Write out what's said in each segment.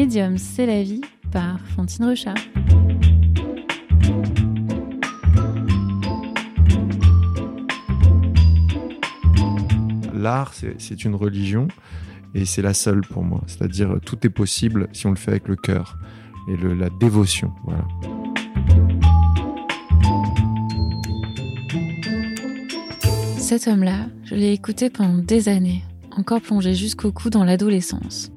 Médium, c'est la vie par Fantine Rechat. L'art, c'est une religion et c'est la seule pour moi. C'est-à-dire tout est possible si on le fait avec le cœur et la dévotion. Voilà. Cet homme-là, je l'ai écouté pendant des années, encore plongé jusqu'au cou dans l'adolescence.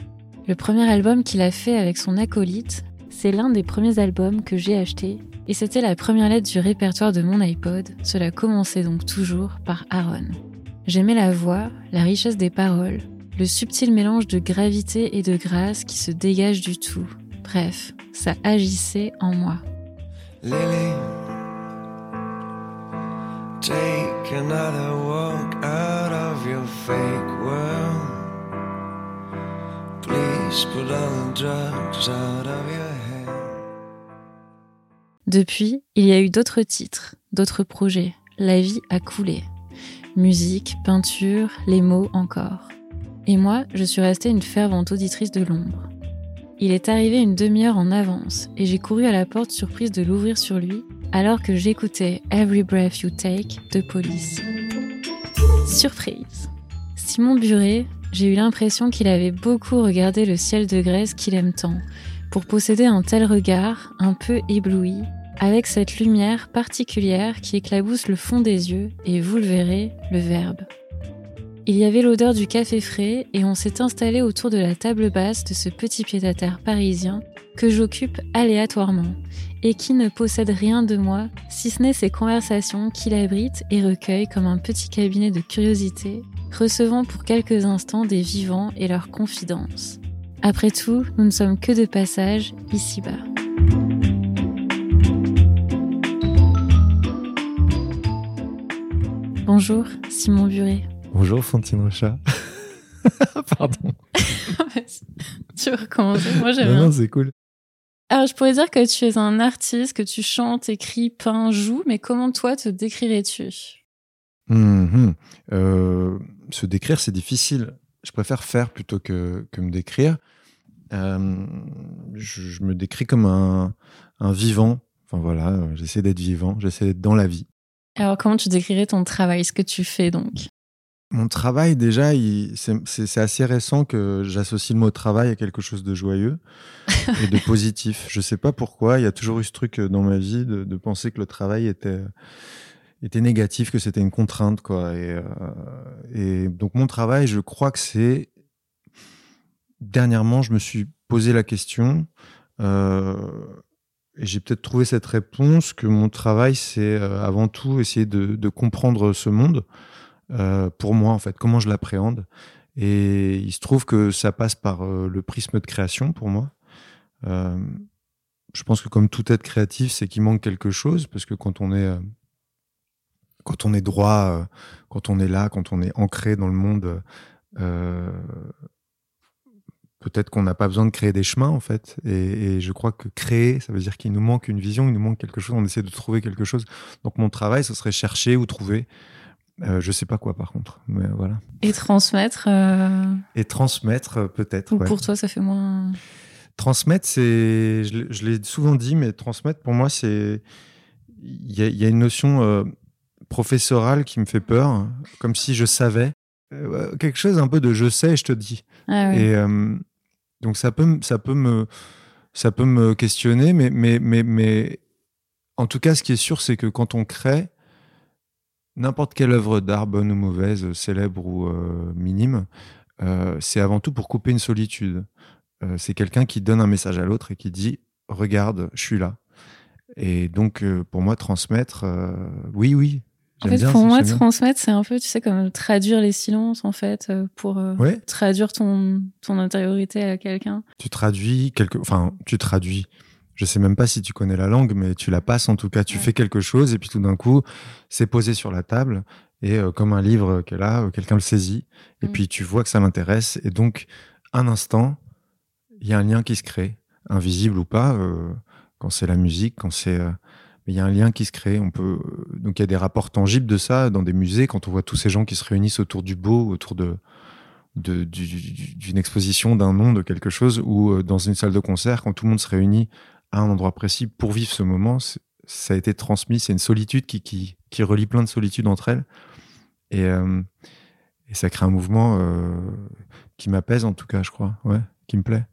Le premier album qu'il a fait avec son acolyte, c'est l'un des premiers albums que j'ai acheté, et c'était la première lettre du répertoire de mon iPod, cela commençait donc toujours par Aaron. J'aimais la voix, la richesse des paroles, le subtil mélange de gravité et de grâce qui se dégage du tout. Bref, ça agissait en moi. Depuis, il y a eu d'autres titres, d'autres projets. La vie a coulé. Musique, peinture, les mots encore. Et moi, je suis restée une fervente auditrice de l'ombre. Il est arrivé une demi-heure en avance et j'ai couru à la porte surprise de l'ouvrir sur lui alors que j'écoutais Every Breath You Take de Police. Surprise Simon Buret, j'ai eu l'impression qu'il avait beaucoup regardé le ciel de Grèce qu'il aime tant, pour posséder un tel regard, un peu ébloui, avec cette lumière particulière qui éclabousse le fond des yeux et, vous le verrez, le verbe. Il y avait l'odeur du café frais et on s'est installé autour de la table basse de ce petit pied-à-terre parisien que j'occupe aléatoirement et qui ne possède rien de moi si ce n'est ces conversations qu'il abrite et recueille comme un petit cabinet de curiosité, recevant pour quelques instants des vivants et leurs confidences. Après tout, nous ne sommes que de passage ici-bas. Bonjour, Simon Buret. Bonjour Fantine Rochat. Pardon. tu veux recommencer? Moi j'aime bien. Non, c'est cool. Alors je pourrais dire que tu es un artiste, que tu chantes, écris, peins, joues, mais comment toi te décrirais-tu? Hum, Se décrire, c'est difficile. Je préfère faire plutôt que, que me décrire. Euh, je, me décris comme un, un vivant. Enfin voilà, j'essaie d'être vivant, j'essaie d'être dans la vie. Alors comment tu décrirais ton travail, ce que tu fais donc? Mon travail, déjà, c'est assez récent que j'associe le mot travail à quelque chose de joyeux et de positif. Je sais pas pourquoi, il y a toujours eu ce truc dans ma vie de, penser que le travail était, était négatif, que c'était une contrainte. Quoi. Et, euh, et, donc, mon travail, je crois que c'est. Dernièrement, je me suis posé la question. Euh, et j'ai peut-être trouvé cette réponse que mon travail, c'est avant tout essayer de, comprendre ce monde, euh, pour moi, en fait, comment je l'appréhende. Et il se trouve que ça passe par euh, le prisme de création pour moi. Euh, je pense que comme tout être créatif, c'est qu'il manque quelque chose, parce que quand on est, quand on est droit, quand on est là, quand on est ancré dans le monde, peut-être qu'on n'a pas besoin de créer des chemins en fait. Et, et, je crois que créer, ça veut dire qu'il nous manque une vision, il nous manque quelque chose, on essaie de trouver quelque chose. Donc mon travail, ce serait chercher ou trouver euh, je sais pas quoi par contre, mais voilà. Et transmettre. Euh, Et transmettre euh, peut-être. Pour toi, ça fait moins. Transmettre, c'est, je l'ai souvent dit, mais transmettre pour moi, c'est, il y, a une notion professorale qui me fait peur, comme si je savais quelque chose un peu de je sais, je te dis. Ah Et donc ça peut, ça peut me, ça peut me questionner, mais, mais, mais, mais en tout cas, ce qui est sûr, c'est que quand on crée, N'importe quelle œuvre d'art, bonne ou mauvaise, célèbre ou euh, minime, euh, c'est avant tout pour couper une solitude. Euh, c'est quelqu'un qui donne un message à l'autre et qui dit Regarde, je suis là. Et donc, pour moi, transmettre, oui, oui. En fait, pour moi, transmettre, c'est un peu, tu sais, comme traduire les silences, en fait, pour traduire ton, ton intériorité à quelqu'un. Tu traduis quelque. Enfin, tu traduis je sais même pas si tu connais la langue, mais tu la passes en tout cas. Tu fais quelque chose et puis tout d'un coup, c'est posé sur la table et euh, comme un livre qu'elle a, euh, quelqu'un le saisit et mm. puis tu vois que ça l'intéresse et donc un instant, il y a un lien qui se crée, invisible ou pas, euh, quand c'est la musique, quand c'est il y a un lien qui se crée. On peut donc il y a des rapports tangibles de ça dans des musées quand on voit tous ces gens qui se réunissent autour du beau, autour de d'une exposition d'un nom, de quelque chose, ou dans une salle de concert, quand tout le monde se réunit à un endroit précis pour vivre ce moment, ça a été transmis. C'est une solitude qui, qui, relie plein de solitudes entre elles. Et, et ça crée un mouvement qui m'apaise, en tout cas, je crois, ouais, qui me plaît.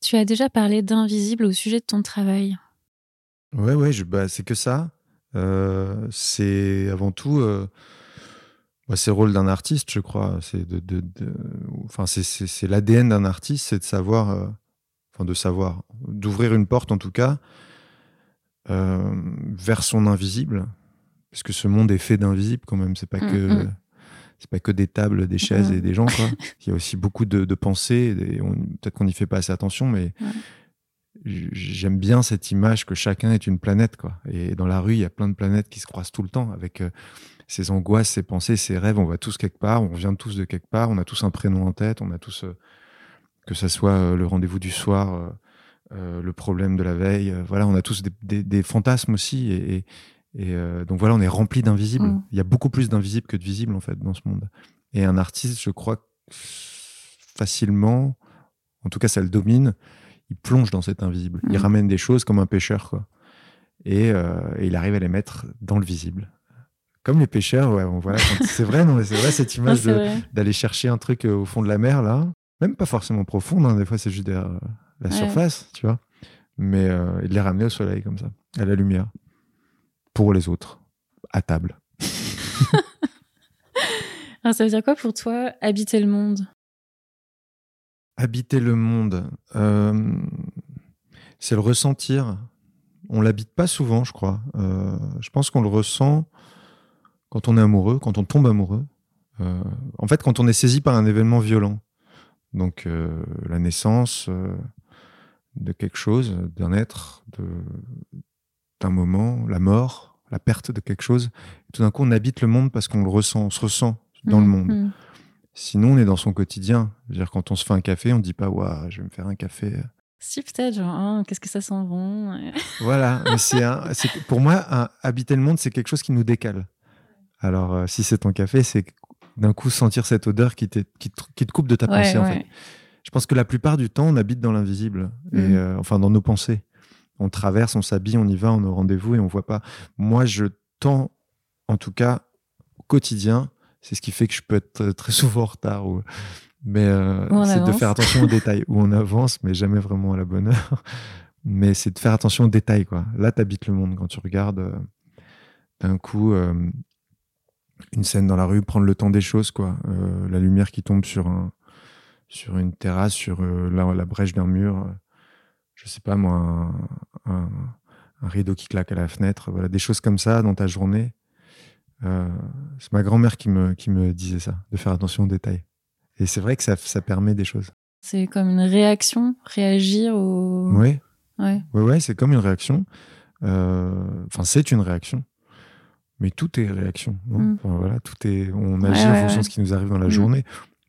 Tu as déjà parlé d'invisible au sujet de ton travail. Ouais, ouais, bah, c'est que ça. Euh, c'est avant tout, euh, bah, c'est le rôle d'un artiste, je crois. C'est de, de, enfin, c'est l'ADN d'un artiste, c'est de savoir, euh, enfin, de savoir, d'ouvrir une porte en tout cas vers son invisible, parce que ce monde est fait d'invisible quand même. C'est pas mmh, que mmh. c'est pas que des tables, des chaises et des gens. Quoi. Il y a aussi beaucoup de, pensées. Peut-être qu'on n'y fait pas assez attention, mais j'aime bien cette image que chacun est une planète, quoi. Et dans la rue, il y a plein de planètes qui se croisent tout le temps avec euh, ses angoisses, ses pensées, ses rêves. On va tous quelque part, on vient tous de quelque part, on a tous un prénom en tête, on a tous, euh, que ça soit euh, le rendez-vous du soir, le problème de la veille. voilà, on a tous des, fantasmes aussi. Et, donc voilà, on est rempli d'invisibles. Mm. Il y a beaucoup plus d'invisibles que de visibles, en fait, dans ce monde. Et un artiste, je crois, facilement, en tout cas, ça le domine il plonge dans cet invisible. Il mm. ramène des choses comme un pêcheur, quoi. Euh, et, il arrive à les mettre dans le visible. Comme les pêcheurs, ouais, voilà, c'est vrai, non, c'est vrai cette image d'aller chercher un truc euh, au fond de la mer, là. Même pas forcément profond, hein, des fois c'est juste derrière euh, la surface, tu vois. Mais il de les ramener au soleil comme ça, à la lumière. Pour les autres, à table. Alors, ça veut dire quoi pour toi, habiter le monde? Habiter le monde, euh, c'est le ressentir. On l'habite pas souvent, je crois. Euh, je pense qu'on le ressent quand on est amoureux, quand on tombe amoureux. Euh, en fait, quand on est saisi par un événement violent. Donc, la naissance de quelque chose, d'un être, d'un moment, la mort, la perte de quelque chose. tout d'un coup, on habite le monde parce qu'on le ressent, on se ressent dans le mmh, monde. Mmh. Sinon, on est dans son quotidien. dire, quand on se fait un café, on ne dit pas, waouh, je vais me faire un café. Si, peut-être, genre, hein, qu'est-ce que ça sent bon. voilà, c'est pour moi, habiter le monde, c'est quelque chose qui nous décale. Alors, euh, si c'est ton café, c'est d'un coup sentir cette odeur qui, qui, te, coupe de ta pensée, en fait. Je pense que la plupart du temps, on habite dans l'invisible, et mm. euh, enfin, dans nos pensées. On traverse, on s'habille, on y va, on au rendez-vous et on voit pas. Moi, je tends, en tout cas, au quotidien, c'est ce qui fait que je peux être très souvent en retard. Ou... Mais euh, c'est de faire attention aux détails. Où on avance, mais jamais vraiment à la bonne heure. Mais c'est de faire attention aux détails. Quoi. Là, tu habites le monde. Quand tu regardes euh, d'un coup euh, une scène dans la rue, prendre le temps des choses. quoi. la lumière qui tombe sur, un, sur une terrasse, sur la, la, brèche d'un mur. je sais pas moi, un, un, rideau qui claque à la fenêtre. Voilà, des choses comme ça dans ta journée euh, c'est ma grand-mère qui me, qui me disait ça, de faire attention aux détails. Et c'est vrai que ça, ça permet des choses. C'est comme une réaction, réagir au. Oui. Ouais. Ouais, ouais c'est comme une réaction. Euh, enfin, c'est une réaction. Mais tout est réaction. Mm. voilà, tout est. On agit en fonction de ce qui nous arrive dans la mm. journée.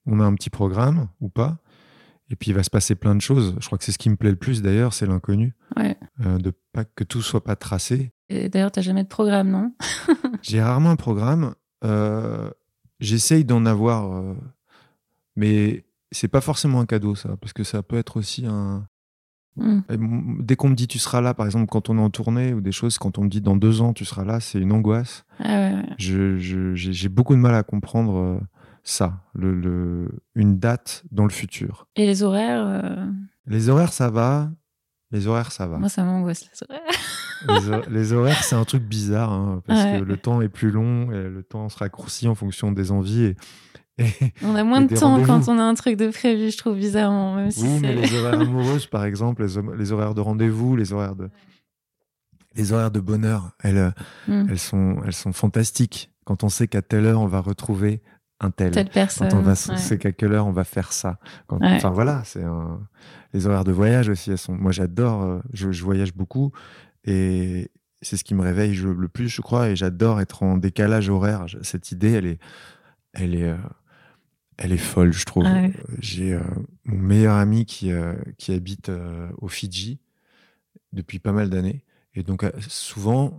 On a un petit programme ou pas. Et puis il va se passer plein de choses. Je crois que c'est ce qui me plaît le plus d'ailleurs, c'est l'inconnu. Ouais. Euh, de pas que tout soit pas tracé. Et d'ailleurs, tu n'as jamais de programme, non? J'ai rarement un programme. Euh, J'essaye d'en avoir, euh, mais c'est pas forcément un cadeau, ça, parce que ça peut être aussi un. Hmm. Dès qu'on me dit tu seras là, par exemple, quand on est en tournée ou des choses, quand on me dit dans deux ans tu seras là, c'est une angoisse. Ah J'ai beaucoup de mal à comprendre euh, ça, le, une date dans le futur. Et les horaires euh Les horaires, ça va. Les horaires, ça va. Moi, ça m'angoisse, les horaires les, horaires, c'est un truc bizarre, hein, parce que le temps est plus long et le temps se raccourcit en fonction des envies. Et, on a moins de temps quand on a un truc de prévu, je trouve bizarrement. Même oui, mais les horaires amoureuses, par exemple, les, horaires de rendez-vous, les horaires de, les horaires de bonheur, elles, hmm. elles, sont, elles sont fantastiques. Quand on sait qu'à telle heure, on va retrouver un tel. Telle personne. Quand on va, sait qu'à quelle heure on va faire ça. Enfin voilà, c'est les horaires de voyage aussi. Elles sont, moi j'adore, euh, je, je, voyage beaucoup et c'est ce qui me réveille le plus, je crois. Et j'adore être en décalage horaire. Cette idée, elle est, elle est, euh, elle est folle, je trouve. J'ai euh, mon meilleur ami qui, euh, qui habite au Fidji depuis pas mal d'années. Et donc, souvent,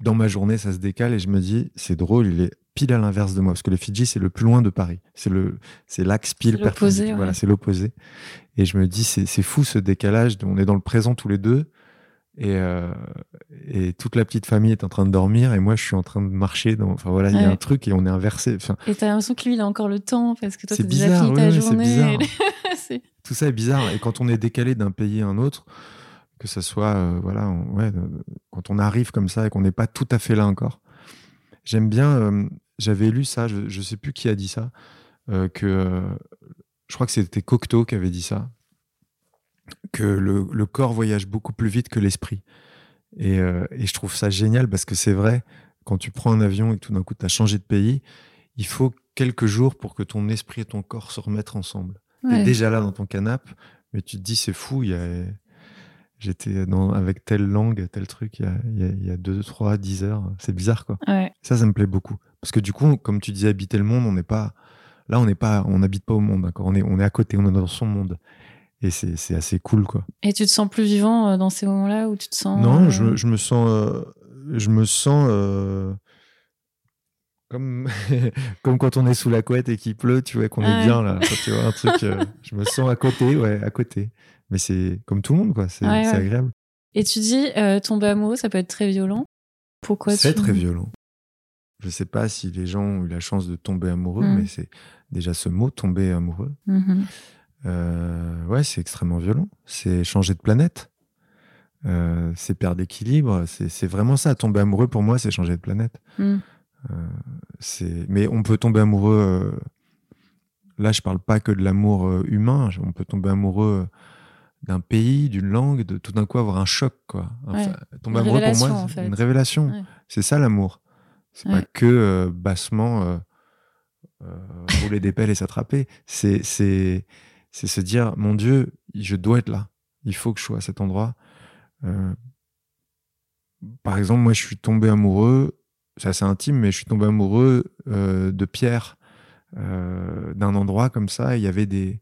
dans ma journée, ça se décale et je me dis, c'est drôle, il est pile à l'inverse de moi, parce que les Fidji, c'est le plus loin de Paris. C'est le, c'est l'axe pile perpendiculaire. Voilà, ouais. c'est l'opposé. Et je me dis, c'est, fou ce décalage. On est dans le présent tous les deux. Et, euh, et toute la petite famille est en train de dormir et moi je suis en train de marcher. Dans... Enfin voilà, il y a un truc et on est inversé. Enfin, Et t'as l'impression que lui, il a encore le temps parce que toi, t'as déjà fini ta ouais, journée. bizarre. C'est- tout ça est bizarre. Et quand on est décalé d'un pays à un autre, que ce soit, euh, voilà, on- ouais, euh, quand on arrive comme ça et qu'on n'est pas tout à fait là encore, j'aime bien. J'avais lu ça, je, je sais plus qui a dit ça, que je crois que c'était Cocteau qui avait dit ça, que le, le corps voyage beaucoup plus vite que l'esprit. Et, et je trouve ça génial parce que c'est vrai, quand tu prends un avion et que tout d'un coup tu as changé de pays, il faut quelques jours pour que ton esprit et ton corps se remettent ensemble. T'es Ouais. déjà là dans ton canapé, mais tu te dis c'est fou, il y a... j'étais dans... avec telle langue, tel truc, il y a, il y a, il y a deux, trois, dix heures. C'est bizarre, quoi. Ouais. Ça, ça me plaît beaucoup. Parce que du coup, comme tu disais, habiter le monde, on n'est pas... Là, on n'est pas... On n'habite pas au monde, d'accord on est, on est à côté, on est dans son monde. Et c'est c'est assez cool, quoi. Et tu te sens plus vivant euh, dans ces moments-là où tu te sens. Non, euh, je, me- je me sens... euh, Je me sens... Comme... comme quand on est sous la couette et qu'il pleut, tu vois, qu'on Ah est ouais. bien là. Tu vois un truc, je me sens à côté, ouais, à côté. Mais c'est comme tout le monde, quoi. C'est Ouais, c'est ouais. agréable. Et tu dis, euh, tomber amoureux, ça peut être très violent. Pourquoi C'est tu... très violent. Je sais pas si les gens ont eu la chance de tomber amoureux, Mm. mais c'est déjà ce mot, tomber amoureux. Mhm. Euh, ouais, c'est extrêmement violent. C'est changer de planète. Euh, c'est perdre d'équilibre. C'est vraiment ça. Tomber amoureux, pour moi, c'est changer de planète. Mm. C'est, mais on peut tomber amoureux. Là, je parle pas que de l'amour humain. On peut tomber amoureux d'un pays, d'une langue, de tout d'un coup avoir un choc, quoi. Enfin, tomber amoureux pour moi, en fait. une révélation. Ouais. C'est ça l'amour. C'est pas Ouais. que euh, bassement euh, euh, rouler des pelles et s'attraper. C'est, c'est, c'est se dire, mon Dieu, je dois être là. Il faut que je sois à cet endroit. Par exemple, moi, je suis tombé amoureux, c'est assez intime, mais je suis tombé amoureux de Pierre, d'un endroit comme ça. Il y avait des,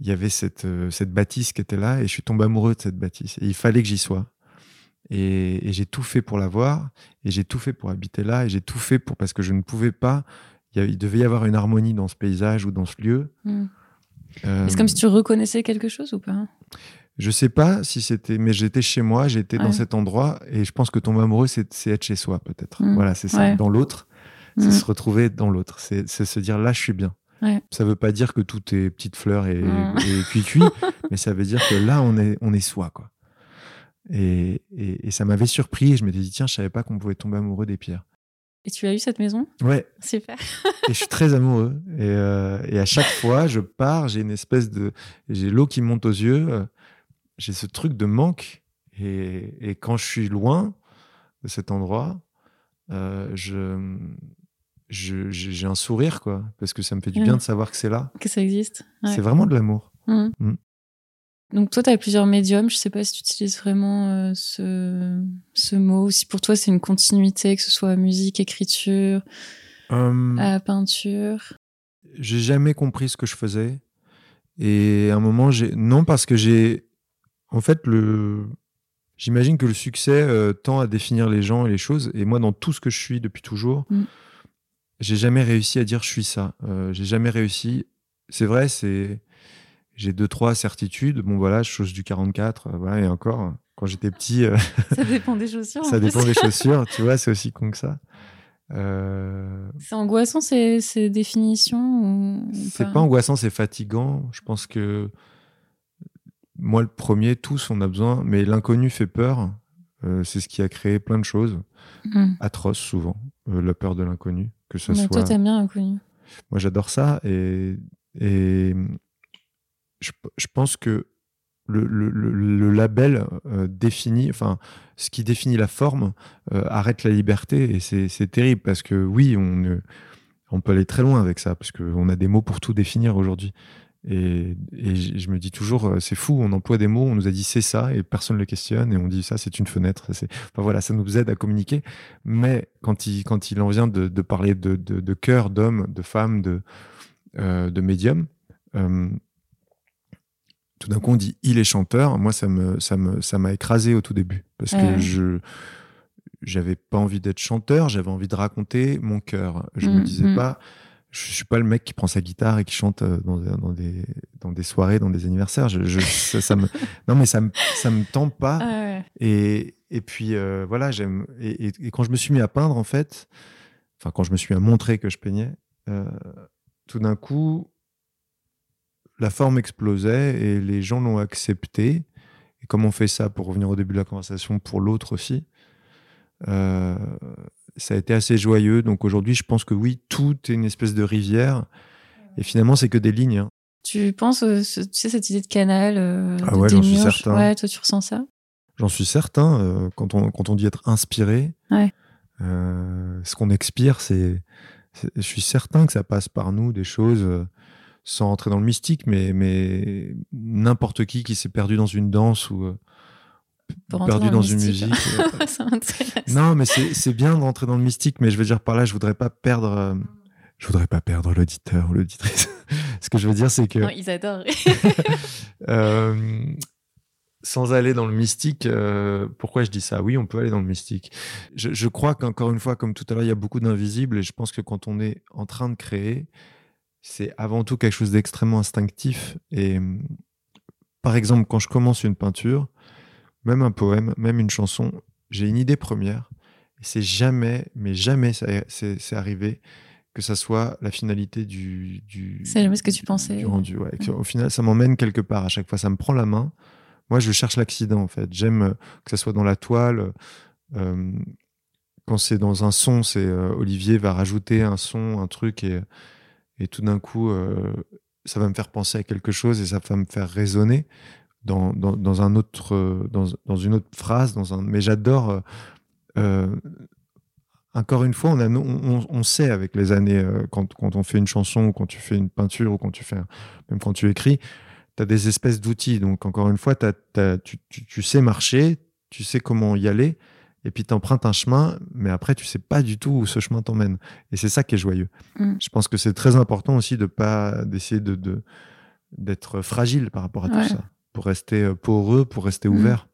il y avait cette, euh, cette bâtisse qui était là, et je suis tombé amoureux de cette bâtisse. Et il fallait que j'y sois. Et, et j'ai tout fait pour la voir, et j'ai tout fait pour habiter là, et j'ai tout fait pour parce que je ne pouvais pas. Il, y a- il devait y avoir une harmonie dans ce paysage ou dans ce lieu. Mm. Euh, C'est comme si tu reconnaissais quelque chose ou pas? Je sais pas si c'était, mais j'étais chez moi, j'étais dans cet endroit, et je pense que tomber amoureux, c'est être chez soi, peut-être. Mm. Voilà, c'est ça. Ouais. Dans l'autre, c'est Mm. se retrouver dans l'autre. C'est c'est se dire là, je suis bien. Ouais. Ça veut pas dire que tout est petite fleur et, Mm. et cuit-cuit, mais ça veut dire que là, on est, on est soi, quoi. Et, et, et ça m'avait surpris, et je m'étais dit, tiens, je savais pas qu'on pouvait tomber amoureux des pierres. Et tu as eu cette maison? Ouais, Super. et je suis très amoureux. Et, euh, et à chaque fois, je pars, j'ai une espèce de. J'ai l'eau qui monte aux yeux, euh, j'ai ce truc de manque. Et, et quand je suis loin de cet endroit, euh, je. Je- J'ai un sourire, quoi, parce que ça me fait du bien de savoir que c'est là. Que ça existe. Ouais. C'est vraiment de l'amour. Mhm. Mm. Donc toi, tu as plusieurs médiums. Je sais pas si tu utilises vraiment euh, ce, ce mot, ou si pour toi c'est une continuité, que ce soit musique, écriture, Euh, à peinture. j'ai jamais compris ce que je faisais. Et à un moment, j'ai. Non, parce que j'ai. En fait, le. J'imagine que le succès euh, tend à définir les gens et les choses. Et moi, dans tout ce que je suis depuis toujours, Mm. J'ai jamais réussi à dire je suis ça. Euh, j'ai jamais réussi. C'est vrai, c'est. J'ai deux, trois certitudes. Bon, voilà, je chose du 44. euh, voilà, et encore, quand j'étais petit, euh, Ça dépend des chaussures. ça dépend des chaussures. Tu vois, c'est aussi con que ça. C'est angoissant ces, ces définitions C'est pas angoissant, c'est fatigant. Je pense que moi, le premier, tous, on a besoin, mais l'inconnu fait peur. Euh, c'est ce qui a créé plein de choses Mhm. atroces, souvent. Euh, la peur de l'inconnu, que ce Mais soit. toi, t'aimes bien l'inconnu. Moi, j'adore ça. Et, et je, je pense que le, le- le- label euh, définit, enfin, ce qui définit la forme euh, arrête la liberté. Et c'est terrible parce que oui, on, on peut aller très loin avec ça parce qu'on a des mots pour tout définir aujourd'hui. Et, je me dis toujours, euh, c'est fou, on emploie des mots, on nous a dit c'est ça et personne ne le questionne et on dit ça c'est une fenêtre. Enfin voilà, ça nous aide à communiquer. Mais quand il, quand il en vient de, de parler de, de, de cœur, d'homme, de femme, de, euh, de médium, euh, tout d'un coup on dit il est chanteur. Moi ça me ça me ça m'a écrasé au tout début parce Ouais. que je j'avais pas envie d'être chanteur, j'avais envie de raconter mon cœur. Je me Mm, disais mm. pas, je suis pas le mec qui prend sa guitare et qui chante euh, dans, dans des, dans des soirées, dans des anniversaires. Je, je- ça, ça me, non, mais ça me, ça me tente pas. Ah ouais. Et, et puis euh, voilà, j'aime. Et, et- et quand je me suis mis à peindre, en fait, enfin, quand je me suis mis à montrer que je peignais, euh, tout d'un coup, la forme explosait et les gens l'ont accepté. Et comme on fait ça, pour revenir au début de la conversation, pour l'autre aussi, euh, ça a été assez joyeux. Donc aujourd'hui, je pense que oui, tout est une espèce de rivière. Et finalement, c'est que des lignes. hein. Tu penses, euh, tu sais, cette idée de canal, euh, Ah de ouais, j'en suis certain. Ouais, toi, tu ressens ça? J'en suis certain. euh, quand, on, quand on dit être inspiré, Ouais. euh, ce qu'on expire, c'est, Je suis certain que ça passe par nous des choses, sans rentrer dans le mystique, mais, mais n'importe qui qui s'est perdu dans une danse ou Pour perdu dans une musique. euh, non, mais c'est bien de rentrer dans le mystique, mais je veux dire par là, je voudrais pas perdre. euh, je voudrais pas perdre l'auditeur ou l'auditrice. Ce que je veux dire, c'est que Non, ils adorent. Euh, sans aller dans le mystique, euh, pourquoi je dis ça? Oui, on peut aller dans le mystique. Je, je crois qu'encore une fois, comme tout à l'heure, il y a beaucoup d'invisibles et je pense que quand on est en train de créer, c'est avant tout quelque chose d'extrêmement instinctif. Et hum, par exemple, quand je commence une peinture, même un poème, même une chanson, j'ai une idée première et c'est jamais, mais jamais c'est arrivé que ça soit la finalité du, du, C'est jamais ce que tu pensais. du rendu. ouais. Au final, ça m'emmène quelque part. À chaque fois, ça me prend la main. Moi, je cherche l'accident, en fait. J'aime euh, que ça soit dans la toile. euh, quand c'est dans un son, c'est euh, Olivier va rajouter un son, un truc, et, et tout d'un coup, euh, ça va me faire penser à quelque chose et ça va me faire résonner dans, dans, dans un autre, dans, dans une autre phrase. Dans un... Mais j'adore. euh, euh, encore une fois, on, a, on, on- on sait avec les années, euh, quand, quand on fait une chanson ou quand tu fais une peinture ou quand tu fais, un- même quand tu écris, tu as des espèces d'outils. Donc, encore une fois, tu, tu- tu sais marcher, tu sais comment y aller, et puis tu empruntes un chemin, mais après, tu sais pas du tout où ce chemin t'emmène. Et c'est ça qui est joyeux. Mm. Je pense que c'est très important aussi de pas d'essayer de, de- d'être fragile par rapport à Ouais. tout ça, pour rester euh, poreux, pour rester Mm. ouvert,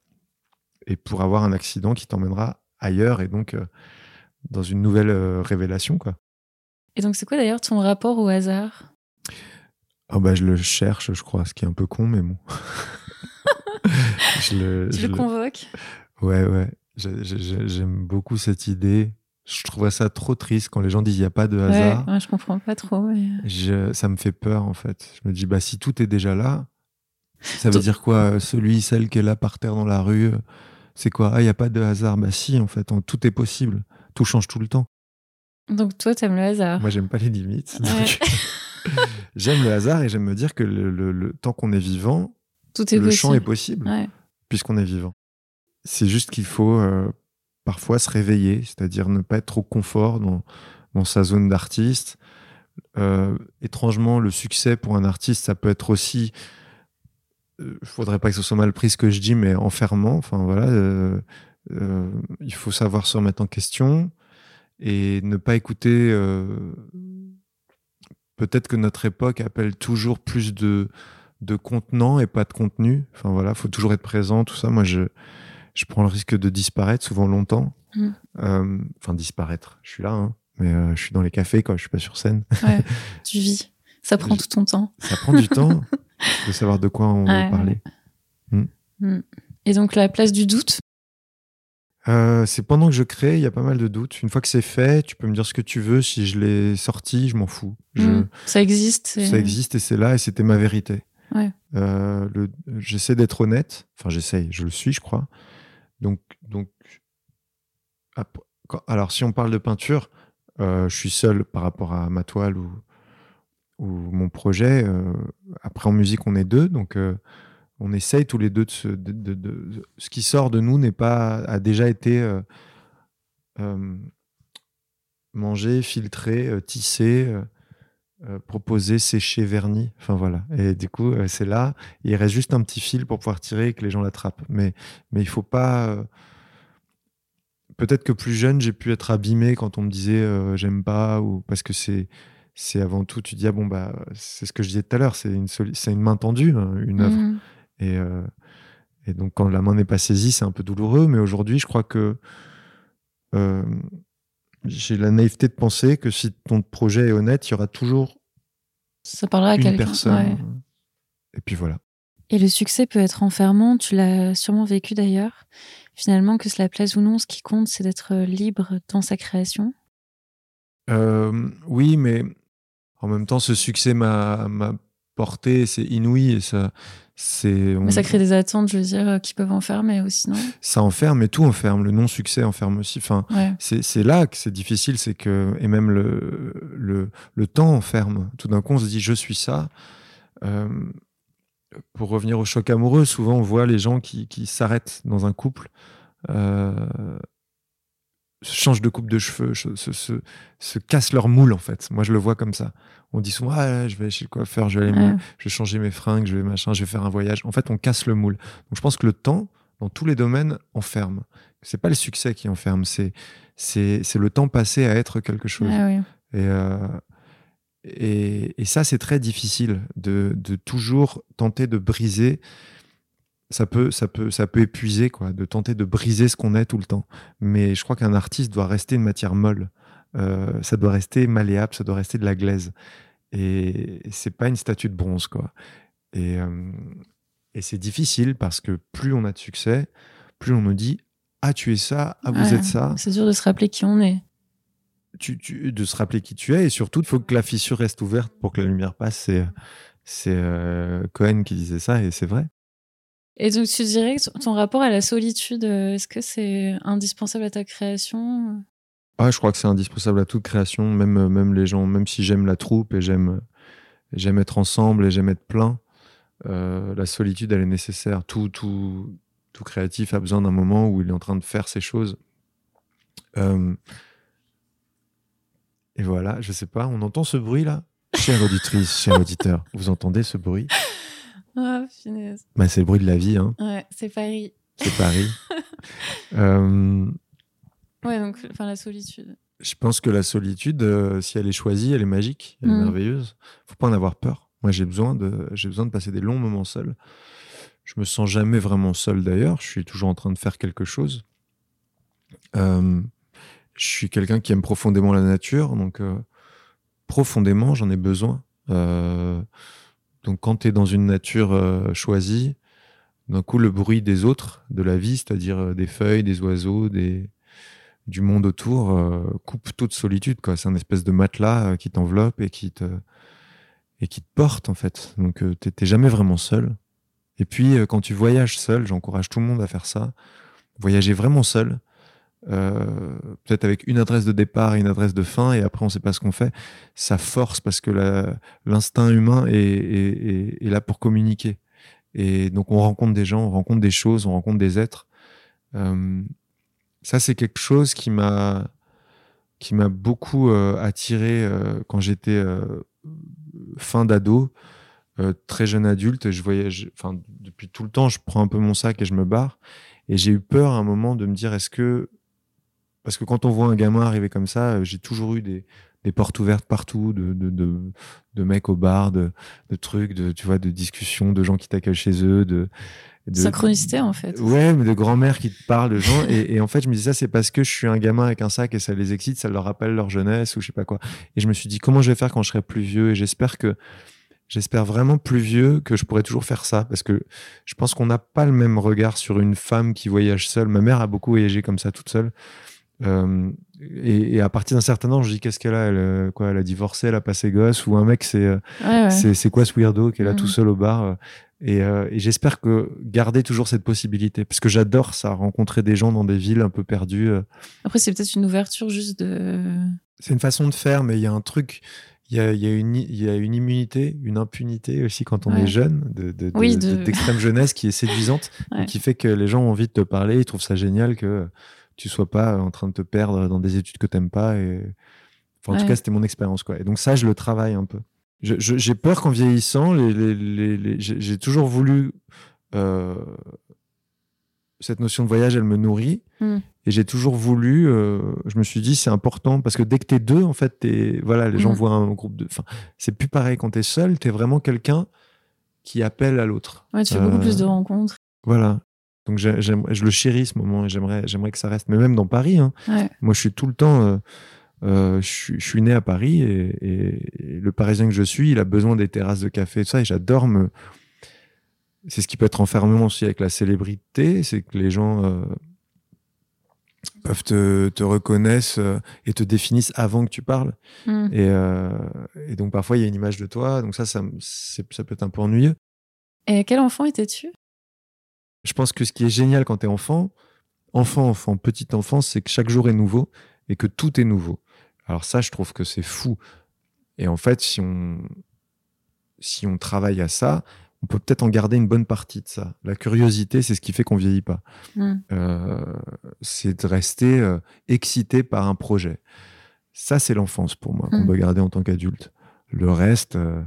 et pour avoir un accident qui t'emmènera ailleurs, et donc euh, dans une nouvelle euh, révélation. Quoi. Et donc, c'est quoi d'ailleurs ton rapport au hasard? Ah bah, je le cherche, je crois, ce qui est un peu con, mais bon. je le, Tu je le le- convoques? Ouais, ouais. J'ai- j'ai- J'aime beaucoup cette idée. Je trouverais ça trop triste quand les gens disent il n'y a pas de Ouais, hasard. ouais, je comprends pas trop. Mais... Je- ça me fait peur, en fait. Je me dis, bah, si tout est déjà là, ça veut dire quoi euh, Celui, celle qui est là par terre dans la rue, euh, c'est quoi? Ah, il n'y a pas de hasard? Bah, si, en fait, tout est possible. Tout change tout le temps. Donc, toi, t'aimes le hasard. Moi, j'aime pas les limites. Ouais. donc j'aime le hasard et j'aime me dire que le, le- le temps qu'on est vivant, Tout est le champ est possible. possible Ouais. puisqu'on est vivant. C'est juste qu'il faut euh, parfois se réveiller, c'est-à-dire ne pas être trop confort dans, dans sa zone d'artiste. Euh, étrangement, le succès pour un artiste, ça peut être aussi. Il faudrait pas que ce soit mal pris ce que je dis, mais enfermant. Enfin voilà, euh, euh, il faut savoir se remettre en question et ne pas écouter. euh, Peut-être que notre époque appelle toujours plus de de contenant et pas de contenu. Enfin voilà, faut toujours être présent, tout ça. Moi, je je prends le risque de disparaître souvent longtemps. Mm. Euh, Enfin disparaître. Je suis là, hein, mais euh, je suis dans les cafés quand je suis pas sur scène. Ouais. tu vis. Ça prend tout ton temps. Ça prend du temps de savoir de quoi on va parler. Mm. Et donc, la place du doute? Euh, c'est pendant que je crée, il y a pas mal de doutes. Une fois que c'est fait, tu peux me dire ce que tu veux. Si je l'ai sorti, je m'en fous. Je- Mm. Ça existe. Ça existe et c'est là et c'était ma vérité. Ouais. Euh, le- j'essaie d'être honnête. Enfin, j'essaye, je le suis, je crois. Donc, donc alors, si on parle de peinture, euh, je suis seul par rapport à ma toile ou, ou mon projet. Euh, après, en musique, on est deux. Donc, euh, on essaye tous les deux de, de- ce qui sort de nous n'est pas a déjà été euh, mangé, filtré, tissé, proposé, séché, verni. Enfin voilà. Et du coup, c'est là. Il reste juste un petit fil pour pouvoir tirer et que les gens l'attrapent. Mais mais il faut pas. Peut-être que plus jeune, j'ai pu être abîmé quand on me disait j'aime pas ou parce que c'est c'est avant tout tu dis ah bon bah c'est ce que je disais tout à l'heure c'est une une main tendue hein, une œuvre Mm. et, euh, et donc, quand la main n'est pas saisie, c'est un peu douloureux. Mais aujourd'hui, je crois que j'ai la naïveté de penser que si ton projet est honnête, il y aura toujours ça parlera à une personne. Et puis voilà. Et le succès peut être enfermant, tu l'as sûrement vécu d'ailleurs. Finalement, que cela plaise ou non, ce qui compte, c'est d'être libre dans sa création. Euh, oui, mais en même temps, ce succès m'a porté, c'est inouï et ça. Mais ça crée des attentes, je veux dire, qui peuvent enfermer aussi, non? Ça enferme, mais tout enferme. Le non-succès enferme aussi. Enfin, c'est là que c'est difficile, c'est que et même le, le, le temps enferme. Tout d'un coup, on se dit, je suis ça. Euh, pour revenir au choc amoureux, souvent on voit les gens qui, qui s'arrêtent dans un couple, euh, changent de coupe de cheveux, se, se, se, cassent leur moule en fait. Moi je le vois comme ça. On dit souvent ah, je vais chez le coiffeur, je vais, aller je vais changer mes fringues, je vais machin, je vais faire un voyage. En fait on casse le moule. Donc je pense que le temps, dans tous les domaines, enferme. C'est pas le succès qui enferme, c'est c'est le temps passé à être quelque chose. Ah Et euh, et, ça, c'est très difficile de, toujours tenter de briser. Ça peut, ça peut, ça peut épuiser, quoi, de tenter de briser ce qu'on est tout le temps. Mais je crois qu'un artiste doit rester une matière molle. Euh, ça doit rester malléable, ça doit rester de la glaise. Et c'est pas une statue de bronze, quoi. Et, euh, et c'est difficile parce que plus on a de succès, plus on nous dit Ah, tu es ça, ah, vous êtes ça. C'est dur de se rappeler qui on est de se rappeler qui tu es et surtout il faut que la fissure reste ouverte pour que la lumière passe. C'est c'est euh, Cohen qui disait ça et c'est vrai. Et donc tu dirais que ton rapport à la solitude, euh, est-ce que c'est indispensable à ta création? Ah, je crois que c'est indispensable à toute création, même euh, même les gens, même si j'aime la troupe et j'aime j'aime être ensemble et j'aime être plein, la solitude elle est nécessaire. Tout tout tout créatif a besoin d'un moment où il est en train de faire ses choses. Et voilà, je sais pas, on entend ce bruit là Chère auditrice, cher auditeur, vous entendez ce bruit? Ah, finesse. Bah, c'est le bruit de la vie. Hein. Ouais, c'est Paris. C'est Paris. euh... Ouais, donc enfin, la solitude. Je pense que la solitude, euh, si elle est choisie, elle est magique, elle est mm. merveilleuse. Faut pas en avoir peur. Moi, j'ai besoin de, j'ai besoin de passer des longs moments seul. Je me sens jamais vraiment seul d'ailleurs. Je suis toujours en train de faire quelque chose. Euh, je suis quelqu'un qui aime profondément la nature, donc profondément, j'en ai besoin. Euh, donc quand tu es dans une nature euh, choisie, d'un coup, le bruit des autres, de la vie, c'est-à-dire des feuilles, des oiseaux, des, du monde autour, coupe toute solitude. C'est un espèce de matelas qui t'enveloppe et qui te et porte en fait. Donc tu t'es jamais vraiment seul. Et puis quand tu voyages seul, j'encourage tout le monde à faire ça. Voyager vraiment seul, euh, peut-être avec une adresse de départ et une adresse de fin, et après on sait pas ce qu'on fait. Ça force parce que l'instinct humain est, là pour communiquer. Et donc on rencontre des gens, on rencontre des choses, on rencontre des êtres. Euh, ça c'est quelque chose qui m'a beaucoup euh, attiré quand j'étais fin d'ado, très jeune adulte. Je voyage, enfin depuis tout le temps, je prends un peu mon sac et je me barre. Et j'ai eu peur à un moment de me dire est-ce que parce que quand on voit un gamin arriver comme ça, euh, j'ai toujours eu des, des, portes ouvertes partout, de, de, de, de mecs au bar, de, de, trucs, de, tu vois, de discussions, de gens qui t'accueillent chez eux, de, de synchronicité en fait. Ouais, mais de grand-mère qui te parlent, de gens. et, et, en fait, je me dis ça, c'est parce que je suis un gamin avec un sac et ça les excite, ça leur rappelle leur jeunesse ou je sais pas quoi. Et je me suis dit, comment je vais faire quand je serai plus vieux? Et j'espère que J'espère vraiment plus vieux que je pourrais toujours faire ça parce que je pense qu'on n'a pas le même regard sur une femme qui voyage seule. Ma mère a beaucoup voyagé comme ça toute seule. Euh, et, à partir d'un certain âge, je dis qu'est-ce qu'elle a elle, euh, quoi, elle a divorcé, elle a passé gosse, ou un mec, c'est euh, c'est quoi ce weirdo qui est là tout seul au bar. Et, et j'espère que garder toujours cette possibilité, parce que j'adore ça, rencontrer des gens dans des villes un peu perdues. Après, c'est peut-être une ouverture juste de. C'est une façon de faire, mais il y a un truc. Il y a, y, a une, y a une immunité, une impunité aussi quand on est jeune, d'extrême de, jeunesse qui est séduisante, et qui fait que les gens ont envie de te parler, ils trouvent ça génial que tu sois pas en train de te perdre dans des études que t'aimes pas. Et... Enfin, en tout cas, c'était mon expérience. Quoi. Et donc ça, je le travaille un peu. J'ai peur qu'en vieillissant, les, les, les, j'ai toujours voulu... Euh, cette notion de voyage, elle me nourrit. Hmm. Et j'ai toujours voulu, euh, je me suis dit, c'est important parce que dès que t'es deux, en fait, es, voilà, les gens hmm. voient un groupe de. Enfin, c'est plus pareil quand t'es seul, t'es vraiment quelqu'un qui appelle à l'autre. Ouais, tu fais beaucoup plus de euh, rencontres. Voilà. Donc je le chéris ce moment et j'aimerais, j'aimerais que ça reste. Mais même dans Paris, hein. moi je suis tout le temps. Euh, euh, je, suis né à Paris et, le Parisien que je suis, il a besoin des terrasses de café et tout ça. Et j'adore me. C'est ce qui peut être enfermement aussi avec la célébrité, c'est que les gens euh, peuvent te, te reconnaissent et te définissent avant que tu parles. Et, et, donc parfois il y a une image de toi, donc ça, ça, ça peut être un peu ennuyeux. Et quel enfant étais-tu? Je pense que ce qui est génial quand tu es enfant, enfant, enfant, petit enfant, c'est que chaque jour est nouveau et que tout est nouveau. Alors ça, je trouve que c'est fou. Et en fait, si on, si on travaille à ça, on peut peut-être en garder une bonne partie de ça. La curiosité, c'est ce qui fait qu'on vieillit pas. Mm. Euh, c'est de rester euh, excité par un projet. Ça, c'est l'enfance pour moi, qu'on mm. doit garder en tant qu'adulte. Le reste, euh,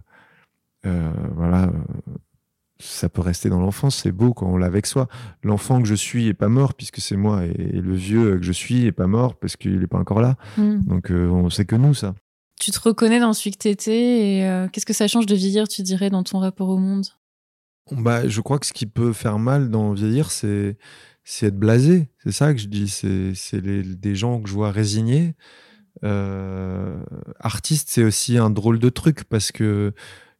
voilà, ça peut rester dans l'enfance, c'est beau quand on l'a avec soi. L'enfant que je suis est pas mort puisque c'est moi, et le vieux que je suis est pas mort parce qu'il n'est pas encore là. Hmm. Donc euh, on sait que nous, ça. Tu te reconnais dans celui que t'étais et euh, qu'est-ce que ça change de vieillir, tu dirais, dans ton rapport au monde? Bah, Je crois que ce qui peut faire mal dans vieillir, c'est c'est être blasé. C'est ça que je dis. C'est des gens que je vois résignés. Euh, artiste, c'est aussi un drôle de truc parce que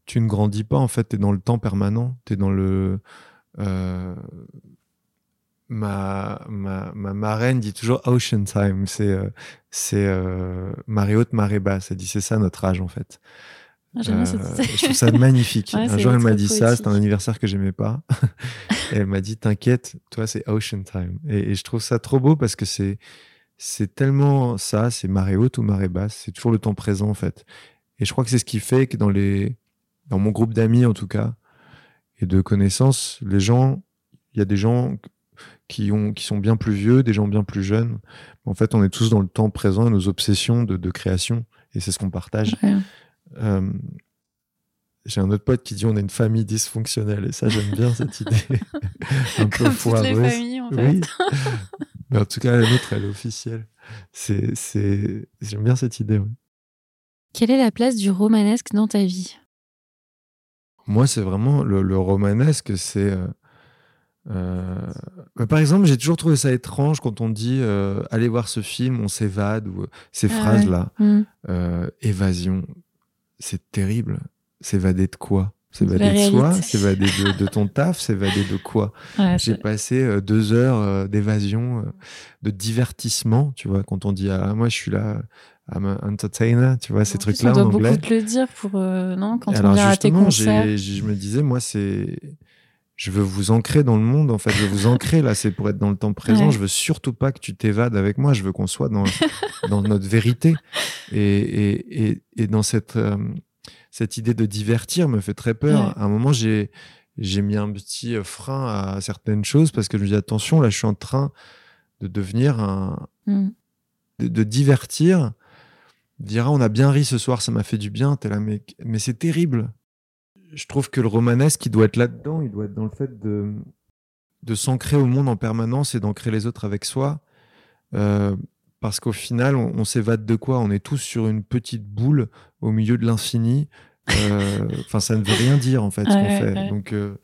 tu ne grandis pas, en fait, tu es dans le temps permanent, tu es dans le... Euh, ma, ma, ma, marraine dit toujours Ocean Time, c'est euh, c'est euh, marée haute, marée basse. Elle dit c'est ça notre âge en fait. Ah, euh, je trouve ça magnifique. un jour, elle m'a dit ça, c'était un anniversaire que j'aimais pas. et elle m'a dit T'inquiète, toi, c'est Ocean Time. Et, et, je trouve ça trop beau parce que c'est c'est tellement ça, c'est marée haute ou marée basse. C'est toujours le temps présent en fait. Et je crois que c'est ce qui fait que dans les dans mon groupe d'amis en tout cas, et de connaissances, les gens, il y a des gens qui, ont, qui sont bien plus vieux, des gens bien plus jeunes. En fait, on est tous dans le temps présent et nos obsessions de, création, et c'est ce qu'on partage. Euh, j'ai un autre pote qui dit on est une famille dysfonctionnelle, et ça, j'aime bien cette idée. un peu foireuse. Toutes les familles, en fait. Oui. Mais en tout cas, la nôtre, elle est officielle. C'est, c'est... J'aime bien cette idée. Quelle est la place du romanesque dans ta vie? Moi, c'est vraiment le, romanesque, c'est. Euh, euh, par exemple, j'ai toujours trouvé ça étrange quand on dit euh, allez voir ce film, on s'évade, ou ces ah phrases-là. Mm. évasion, c'est terrible. S'évader de quoi? S'évader de soi, s'évader de, ton taf, s'évader de quoi? J'ai passé deux heures d'évasion, de divertissement, tu vois, quand on dit ah, moi je suis là I'm an entertainer, tu vois, ces trucs-là en anglais. On doit beaucoup te le dire pour, euh, non, quand on vient à tes concerts. je me disais, moi, c'est, je veux vous ancrer dans le monde, en fait, je veux vous ancrer, là, c'est pour être dans le temps présent, je veux surtout pas que tu t'évades avec moi, je veux qu'on soit dans, dans notre vérité. Et, et, et, et dans cette, euh, cette idée de divertir me fait très peur. À un moment, j'ai, j'ai mis un petit frein à certaines choses parce que je me dis, attention, là, je suis en train de devenir un, mm. de, de divertir dira on a bien ri ce soir, ça m'a fait du bien, là, mais, mais c'est terrible. Je trouve que le romanesque, il doit être là-dedans, il doit être dans le fait de, de s'ancrer au monde en permanence et d'ancrer les autres avec soi. Euh, parce qu'au final, on, s'évade de quoi? On est tous sur une petite boule au milieu de l'infini. Euh, enfin, ça ne veut rien dire en fait ce qu'on fait. Donc, euh,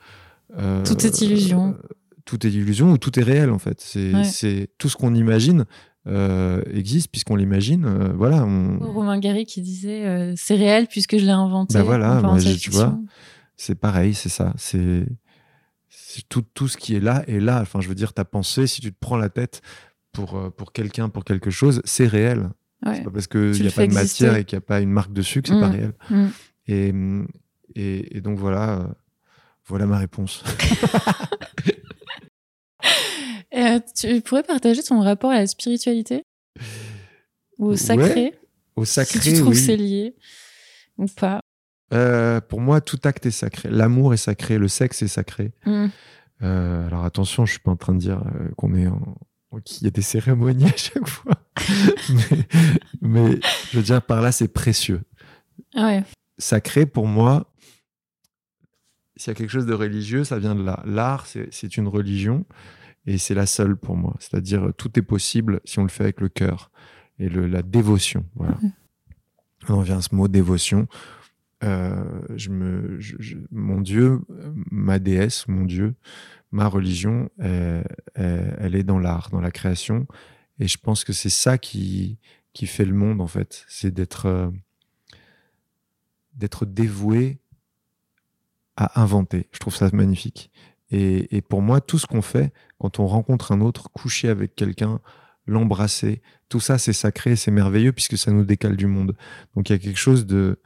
tout est illusion. tout est illusion ou tout est réel en fait. C'est tout ce qu'on imagine euh, existe puisqu'on l'imagine. Euh, voilà. On... Romain Gary qui disait euh, c'est réel puisque je l'ai inventé. Ben voilà, tu vois, c'est pareil, c'est ça. C'est tout, tout ce qui est là est là. Enfin, je veux dire, ta pensée, si tu te prends la tête pour, pour quelqu'un, pour quelque chose, c'est réel. C'est pas parce qu'il n'y a pas de matière et qu'il n'y a pas une marque dessus que c'est pas mmh. réel. Mmh. Et, et, et, donc voilà, voilà ma réponse. Euh, tu pourrais partager ton rapport à la spiritualité? Ou au sacré? Au sacré, si tu trouves c'est lié ou pas euh, Pour moi, tout acte est sacré. L'amour est sacré, le sexe est sacré. Hmm. Euh, alors attention, je suis pas en train de dire qu'on est en... qu'il y a des cérémonies à chaque fois. mais, je veux dire, par là, c'est précieux. Ouais. Sacré, pour moi, s'il y a quelque chose de religieux, ça vient de là. L'art, c'est une religion. Et c'est la seule pour moi. C'est-à-dire, tout est possible si on le fait avec le cœur et le, la dévotion. Voilà. Mmh. On vient à ce mot dévotion. Euh, je me, mon Dieu, ma déesse, mon Dieu, ma religion, elle, est dans l'art, dans la création. Et je pense que c'est ça qui, qui fait le monde, en fait. C'est d'être euh, d'être dévoué à inventer. Je trouve ça magnifique. Et, pour moi, tout ce qu'on fait, quand on rencontre un autre, coucher avec quelqu'un, l'embrasser, tout ça, c'est sacré, c'est merveilleux, puisque ça nous décale du monde. Donc il y a quelque chose de...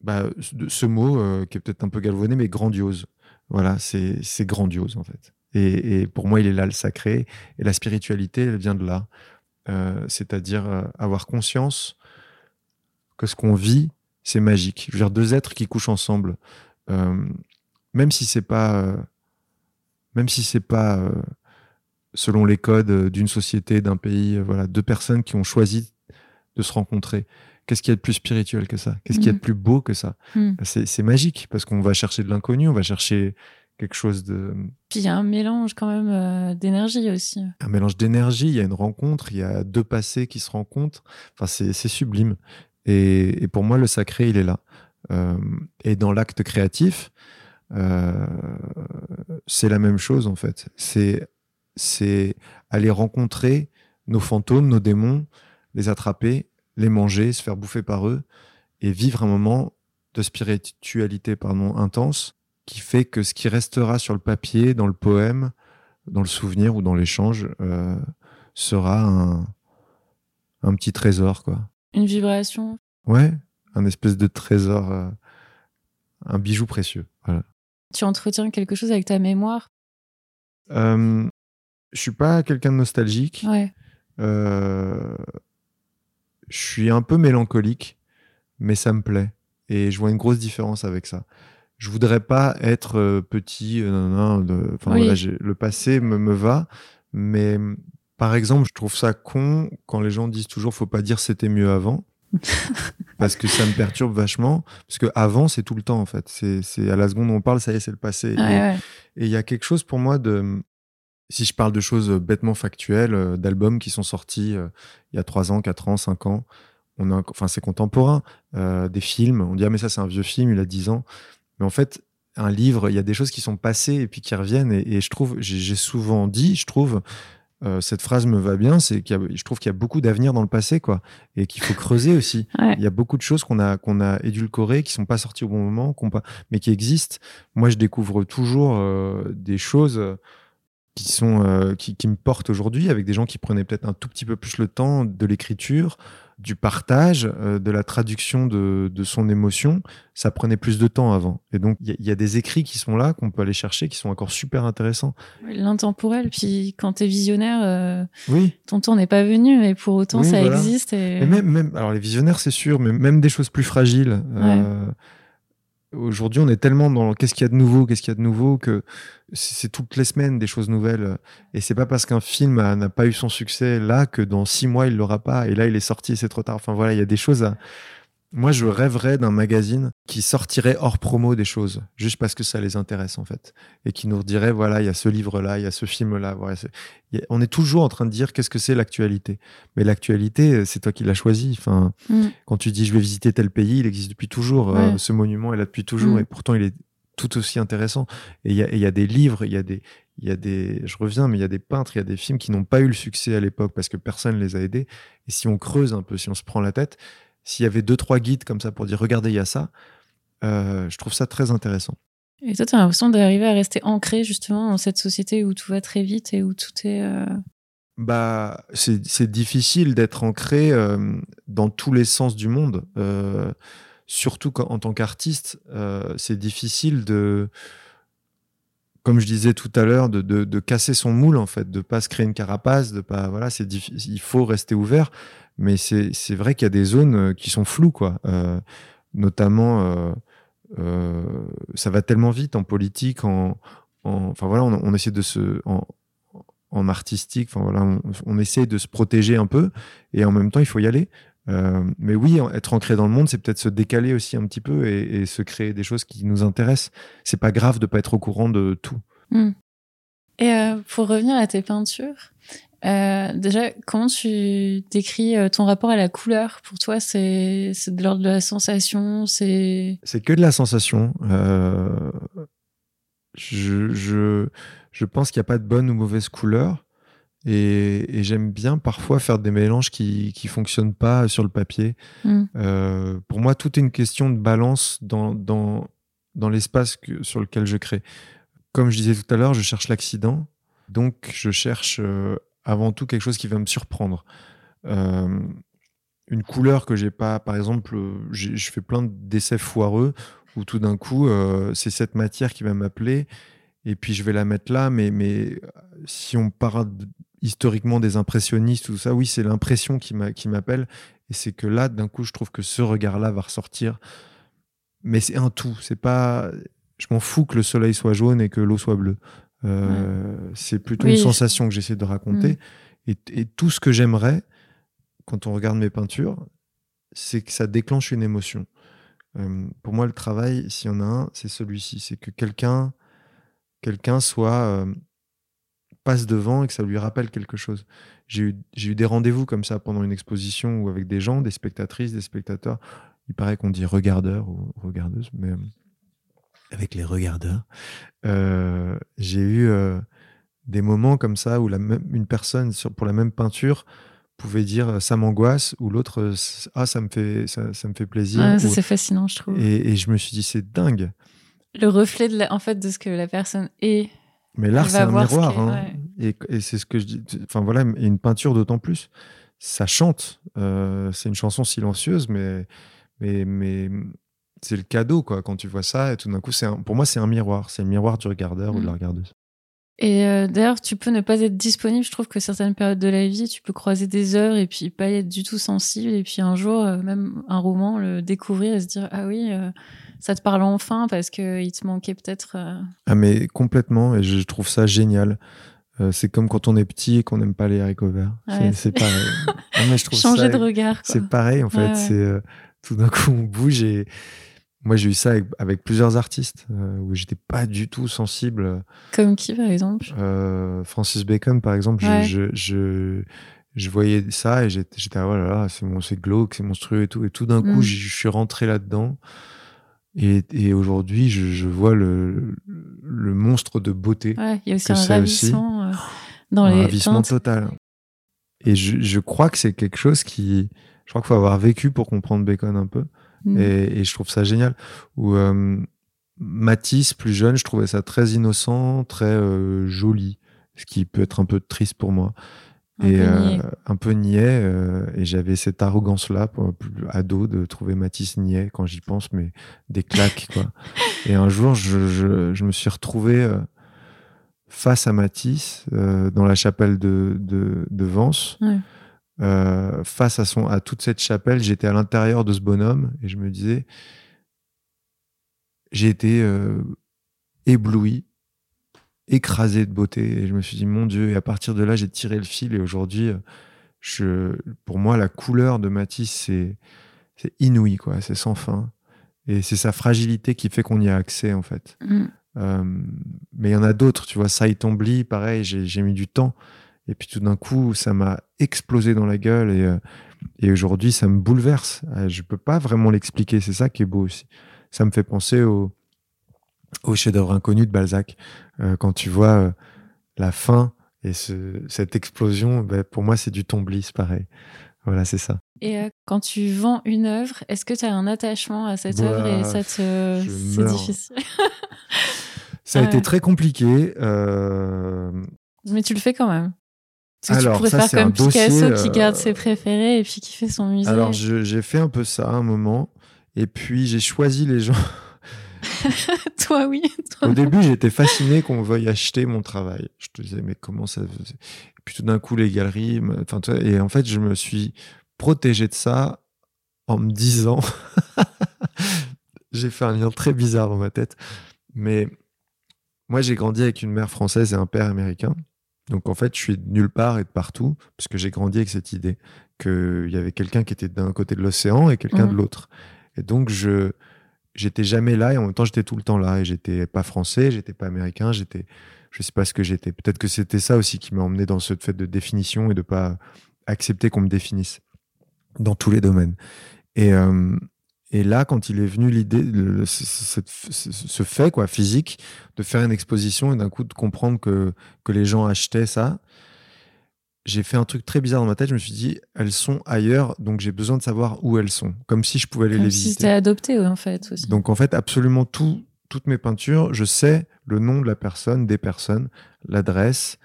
Bah, ce mot euh, qui est peut-être un peu galvaudé, mais grandiose. Voilà, c'est grandiose en fait. Et, pour moi, il est là le sacré. Et la spiritualité, elle vient de là. Euh, c'est-à-dire euh, avoir conscience que ce qu'on vit, c'est magique. Je veux dire, deux êtres qui couchent ensemble, même si c'est pas, même si c'est pas selon les codes d'une société, d'un pays, voilà, deux personnes qui ont choisi de se rencontrer. Qu'est-ce qu'il y a de plus spirituel que ça? Qu'est-ce qu'il y a de mm. plus beau que ça? Mm. C'est magique parce qu'on va chercher de l'inconnu, on va chercher quelque chose de. Puis il y a un mélange quand même euh, d'énergie aussi. Un mélange d'énergie, il y a une rencontre, il y a deux passés qui se rencontrent. Enfin, c'est sublime. Et, pour moi, le sacré, il est là. Euh, et dans l'acte créatif, euh, c'est la même chose en fait. C'est aller rencontrer nos fantômes, nos démons, les attraper les manger, se faire bouffer par eux et vivre un moment de spiritualité pardon, intense qui fait que ce qui restera sur le papier, dans le poème, dans le souvenir ou dans l'échange euh, sera un, un, petit trésor. quoi. Une vibration? Ouais, un espèce de trésor, euh, un bijou précieux. Tu entretiens quelque chose avec ta mémoire? Euh, Je suis pas quelqu'un de nostalgique. Ouais. Euh, je suis un peu mélancolique, mais ça me plaît. Et je vois une grosse différence avec ça. Je voudrais pas être euh, petit, euh, le passé me, me va, mais par exemple, je trouve ça con quand les gens disent toujours faut pas dire c'était mieux avant. parce que ça me perturbe vachement. Parce que avant, c'est tout le temps, en fait. C'est à la seconde où on parle, ça y est, c'est le passé. et il y a quelque chose pour moi de si je parle de choses euh, bêtement factuelles, euh, d'albums qui sont sortis euh, il y a 3 ans, 4 ans, 5 ans, on a, enfin c'est contemporain, des films, on dit ah mais ça c'est un vieux film, il a 10 ans, mais en fait un livre, il y a des choses qui sont passées et puis qui reviennent et, je trouve, j'ai souvent dit, je trouve, cette phrase me va bien, c'est qu'il je trouve qu'il y a beaucoup d'avenir dans le passé quoi et qu'il faut creuser aussi. Il y a beaucoup de choses qu'on a qu'on a édulcorées, qui sont pas sorties au bon moment, pas, mais qui existent. Moi je découvre toujours des choses qui sont euh, qui, qui, me portent aujourd'hui avec des gens qui prenaient peut-être un tout petit peu plus le temps de l'écriture, du partage, euh, de la traduction de, de, son émotion. Ça prenait plus de temps avant. Et donc il y, y, a des écrits qui sont là qu'on peut aller chercher, qui sont encore super intéressants. L'intemporel. Puis quand tu es visionnaire, euh, oui. ton temps n'est pas venu, mais pour autant ça existe. Et... même, même alors les visionnaires c'est sûr, mais même des choses plus fragiles. Ouais aujourd'hui, on est tellement dans qu'est-ce qu'il y a de nouveau, qu'est-ce qu'il y a de nouveau, que c'est toutes les semaines des choses nouvelles. Et c'est pas parce qu'un film n'a pas eu son succès là que dans six mois il l'aura pas. Et là, il est sorti et c'est trop tard. Enfin voilà, il y a des choses à, moi, je rêverais d'un magazine qui sortirait hors promo des choses, juste parce que ça les intéresse en fait, et qui nous dirait voilà, il y a ce livre-là, il y a ce film-là. Voilà, on est toujours en train de dire qu'est-ce que c'est l'actualité, mais l'actualité, c'est toi qui l'as choisi. Enfin, mm. quand tu dis je vais visiter tel pays, il existe depuis toujours. Euh, ce monument est là depuis toujours, mm. et pourtant il est tout aussi intéressant. Et il y, y a, des livres, il y a des, il y a des, je reviens, mais il y a des peintres, il y a des films qui n'ont pas eu le succès à l'époque parce que personne les a aidés. Et si on creuse un peu, si on se prend la tête, s'il y avait deux, trois guides comme ça pour dire regardez, il y a ça, euh, je trouve ça très intéressant. Et toi, tu as l'impression d'arriver à rester ancré justement dans cette société où tout va très vite et où tout est. Euh, bah, c'est difficile d'être ancré euh, dans tous les sens du monde. surtout en tant qu'artiste, c'est difficile de, comme je disais tout à l'heure, de, de, de, casser son moule en fait, de pas se créer une carapace, de pas voilà, c'est il faut rester ouvert mais c'est vrai qu'il y a des zones euh, qui sont floues, quoi. Euh, notamment, euh, ça va tellement vite en politique, en, enfin voilà, on, essaie de se, en, artistique, enfin voilà, on, essaie de se protéger un peu, et en même temps, il faut y aller. mais oui, être ancré dans le monde, c'est peut-être se décaler aussi un petit peu et, se créer des choses qui nous intéressent. C'est pas grave de pas être au courant de tout. Hmm. Et pour revenir à tes peintures, euh, déjà, comment tu décris euh, ton rapport à la couleur Pour toi, c'est de l'ordre de la sensation C'est que de la sensation. Euh... je, je, je pense qu'il n'y a pas de bonne ou mauvaise couleur. Et, j'aime bien parfois faire des mélanges qui ne fonctionnent pas sur le papier. Mm. Euh, pour moi, tout est une question de balance dans, dans, dans l'espace sur lequel je crée. Comme je disais tout à l'heure, je cherche l'accident. Donc, je cherche euh, avant tout quelque chose qui va me surprendre. Euh, une couleur que j'ai pas, par exemple, je fais plein d'essais foireux où tout d'un coup, c'est cette matière qui va m'appeler et puis je vais la mettre là, mais, mais si on parle historiquement des impressionnistes, tout ça, oui, c'est l'impression qui m'appelle. Et c'est que là, d'un coup, je trouve que ce regard-là va ressortir. Mais c'est un tout. C'est pas. Je m'en fous que le soleil soit jaune et que l'eau soit bleue. Euh, c'est plutôt une sensation que j'essaie de raconter. Mm. Et, tout ce que j'aimerais, quand on regarde mes peintures, c'est que ça déclenche une émotion. Euh, pour moi, le travail, s'il y en a un, c'est celui-ci. C'est que quelqu'un quelqu'un soit euh, passe devant et que ça lui rappelle quelque chose. J'ai eu, eu, des rendez-vous comme ça pendant une exposition ou avec des gens, des spectatrices, des spectateurs. Il paraît qu'on dit regardeur ou regardeuse, mais avec les regardeurs, euh, j'ai eu des moments comme ça où la même, une personne sur, pour la même peinture pouvait dire ça m'angoisse ou l'autre ah ça me fait ça, ça me fait plaisir. ça c'est fascinant je trouve. Et, et, je me suis dit c'est dingue. Le reflet de en fait de ce que la personne est mais l'art, c'est un miroir. Hein. Et, c'est ce que je dis. Enfin voilà, et une peinture d'autant plus. Ça chante. Euh, c'est une chanson silencieuse, mais, mais, mais c'est le cadeau, quoi. Quand tu vois ça, et tout d'un coup, c'est pour moi, c'est un miroir. C'est le miroir du regardeur ou de la mm. regardeuse. Et euh, d'ailleurs, tu peux ne pas être disponible. Je trouve que certaines périodes de la vie, tu peux croiser des heures et puis pas être du tout sensible. Et puis un jour, euh, même un roman, le découvrir et se dire Ah oui, ça te parle enfin parce qu'il te manquait peut-être. Euh, ah, mais complètement, et je trouve ça génial. Euh, c'est comme quand on est petit et qu'on n'aime pas les haricots verts. c'est pareil. Mais je trouve Changer de regard. C'est pareil, en fait. C'est euh, tout d'un coup, on bouge et. Moi, j'ai eu ça avec, plusieurs artistes où j'étais pas du tout sensible. Comme qui, par exemple? Francis Bacon, par exemple. Je, je, je, voyais ça et j'étais, oh là là, c'est glauque, c'est monstrueux et tout. Et tout d'un coup, mm. je suis rentré là-dedans. Et, aujourd'hui, je, vois le, le, monstre de beauté. il y a aussi un ravissement euh, dans un les ravissement total. Et je, crois que c'est quelque chose qui. Je crois qu'il faut avoir vécu pour comprendre Bacon un peu. Mm. Et, je trouve ça génial. Ou euh, Matisse, plus jeune, je trouvais ça très innocent, très euh, joli. Ce qui peut être un peu triste pour moi un et peu euh, un peu niais. Et j'avais cette arrogance-là, ado, de trouver Matisse niais quand j'y pense, mais des claques, quoi. et un jour, je, je, je, me suis retrouvé face à Matisse dans la chapelle de, de, de Vence. Face à, son, à toute cette chapelle, j'étais à l'intérieur de ce bonhomme et je me disais, j'ai été ébloui écrasé de beauté. Et je me suis dit, mon Dieu, et à partir de là, j'ai tiré le fil. Et aujourd'hui, je, pour moi, la couleur de Matisse, c'est, c'est inouï, quoi. C'est sans fin. Et c'est sa fragilité qui fait qu'on y a accès, en fait. Mm. Euh, mais il y en a d'autres, tu vois. Sai Tombli, pareil, j'ai, mis du temps. Et puis tout d'un coup, ça m'a explosé dans la gueule. Et, euh, et aujourd'hui, ça me bouleverse. Euh, je peux pas vraiment l'expliquer. C'est ça qui est beau aussi. Ça me fait penser au, au chef-d'œuvre inconnu de Balzac. Euh, quand tu vois euh, la fin et cette explosion, ben, pour moi, c'est du tomblis, pareil. Voilà, c'est ça. Et euh, quand tu vends une œuvre, est-ce que tu as un attachement à cette œuvre et ça te... c'est difficile? Ça a été très compliqué. Mais tu le fais quand même. Parce que Alors, tu pourrais faire comme Picasso qui garde ses préférés et puis qui fait son musée. Alors, j'ai fait un peu ça à un moment. Et puis, j'ai choisi les gens. toi, oui. Au début, j'étais fasciné qu'on veuille acheter mon travail. Je te disais, mais comment ça Et puis tout d'un coup, les galeries. Enfin, et en fait, je me suis protégé de ça en me disant. j'ai fait un lien très bizarre dans ma tête. Mais moi, j'ai grandi avec une mère française et un père américain. Donc en fait, je suis de nulle part et de partout, parce que j'ai grandi avec cette idée qu'il y avait quelqu'un qui était d'un côté de l'océan et quelqu'un de mmh. l'autre. Et donc, je, j'étais jamais là et en même temps j'étais tout le temps là et j'étais pas français, j'étais pas américain, j'étais je sais pas ce que j'étais. Peut-être que c'était ça aussi qui m'a emmené dans ce fait de définition et de pas accepter qu'on me définisse dans tous les domaines. Et, euh, Et là, quand il est venu l'idée, ce- fait quoi, physique, de faire une exposition et d'un coup de comprendre que, que les gens achetaient ça, j'ai fait un truc très bizarre dans ma tête. Je me suis dit, elles sont ailleurs, donc j'ai besoin de savoir où elles sont, comme si je pouvais aller Comme les si visiter. c'était adopté, ouais, en fait, aussi. Donc en fait, absolument tout, toutes mes peintures, je sais le nom de la personne, des personnes, l'adresse.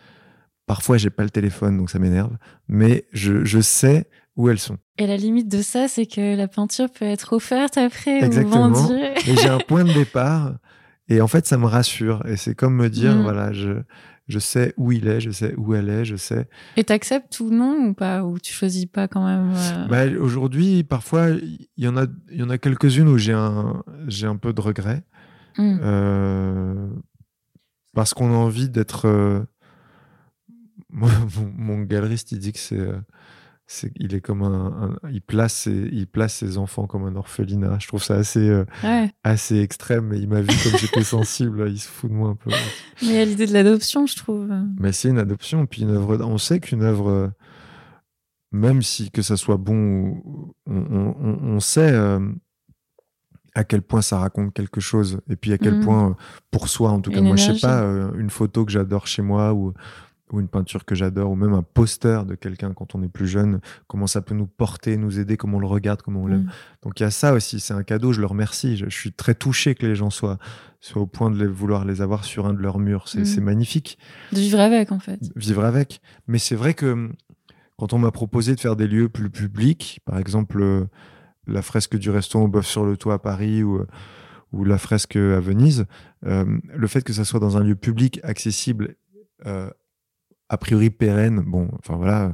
Parfois, j'ai pas le téléphone, donc ça m'énerve, mais je, je sais où elles sont. Et la limite de ça, c'est que la peinture peut être offerte après Exactement. ou vendue. Et j'ai un point de départ, et en fait, ça me rassure. Et c'est comme me dire, Mm. voilà, je, je sais où il est, je sais où elle est, je sais. Et t'acceptes ou non ou pas Ou tu choisis pas quand même euh, Bah, Aujourd'hui, parfois, il y en a, y en a quelques-unes où j'ai un, j'ai un peu de regret. hmm. Euh, parce qu'on a envie d'être. euh, Moi, mon, mon galeriste, il dit que c'est, il est comme un, un- il place, ses, il place ses enfants comme un orphelinat. Je trouve ça assez, euh, Ouais. assez extrême. Mais il m'a vu comme j'étais sensible. là, Il se fout de moi un peu. Mais il y a l'idée de l'adoption, je trouve. Mais c'est une adoption. Puis une œuvre. On sait qu'une œuvre, euh, même si que ça soit bon, on, on- sait. euh, à quel point ça raconte quelque chose et puis à quel Mhm. point pour soi en tout cas Une moi je sais énergie. pas une photo que j'adore chez moi ou ou une peinture que j'adore ou même un poster de quelqu'un quand on est plus jeune comment ça peut nous porter nous aider comment on le regarde comment on l'aime Mm. donc il y a ça aussi c'est un cadeau je le remercie je, je suis très touché que les gens soient soient au point de les, vouloir les avoir sur un de leurs murs c'est c'est magnifique De vivre avec, en fait. vivre avec. Mais c'est vrai que hum, quand on m'a proposé de faire des lieux plus publics, par exemple euh, la fresque du restaurant au bœuf sur le toit à Paris ou, euh, ou la fresque à Venise, euh, le fait que ça soit dans un lieu public accessible, euh, a priori pérenne, bon, enfin voilà,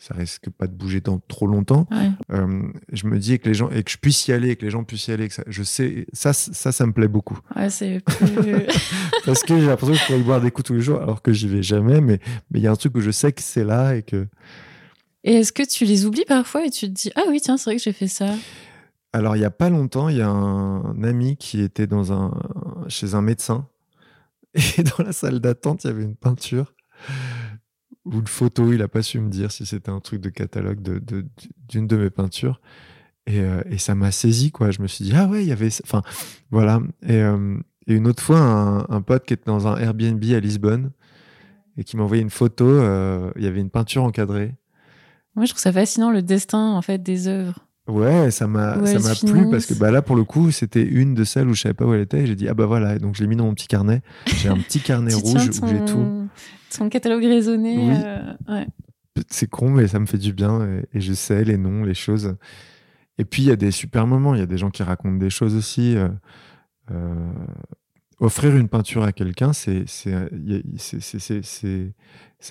ça risque pas de bouger dans trop longtemps. Ouais. Euh, je me dis que les gens et que je puisse y aller, que les gens puissent y aller, que ça, je sais, ça, ça, ça me plaît beaucoup Ouais, c'est plus. parce que j'ai l'impression que je pourrais y boire des coups tous les jours alors que j'y vais jamais mais mais il y a un truc où je sais que c'est là et que et est-ce que tu les oublies parfois et tu te dis Ah oui, tiens, c'est vrai que j'ai fait ça? Alors il y a pas longtemps il y a un ami qui était dans un chez un médecin et dans la salle d'attente il y avait une peinture ou une photo il a pas su me dire si c'était un truc de catalogue de de- d'une de mes peintures. Et, euh, et ça m'a saisi quoi. Je me suis dit ah ouais il y avait enfin voilà. Et, euh, et une autre fois un, un pote qui était dans un Airbnb à Lisbonne et qui m'a envoyé une photo euh, il y avait une peinture encadrée. Moi, je trouve ça fascinant le destin, en fait, des œuvres. Ouais, ça m'a ça m'a plu parce que bah là pour le coup c'était une de celles où je savais pas où elle était j'ai dit ah bah voilà donc je l'ai mis dans mon petit carnet j'ai un petit carnet rouge où j'ai tout ton catalogue raisonné. Oui. euh, ouais. c'est con mais ça me fait du bien et, et je sais les noms les choses et puis il y a des super moments il y a des gens qui racontent des choses aussi euh, euh, offrir une peinture à quelqu'un c'est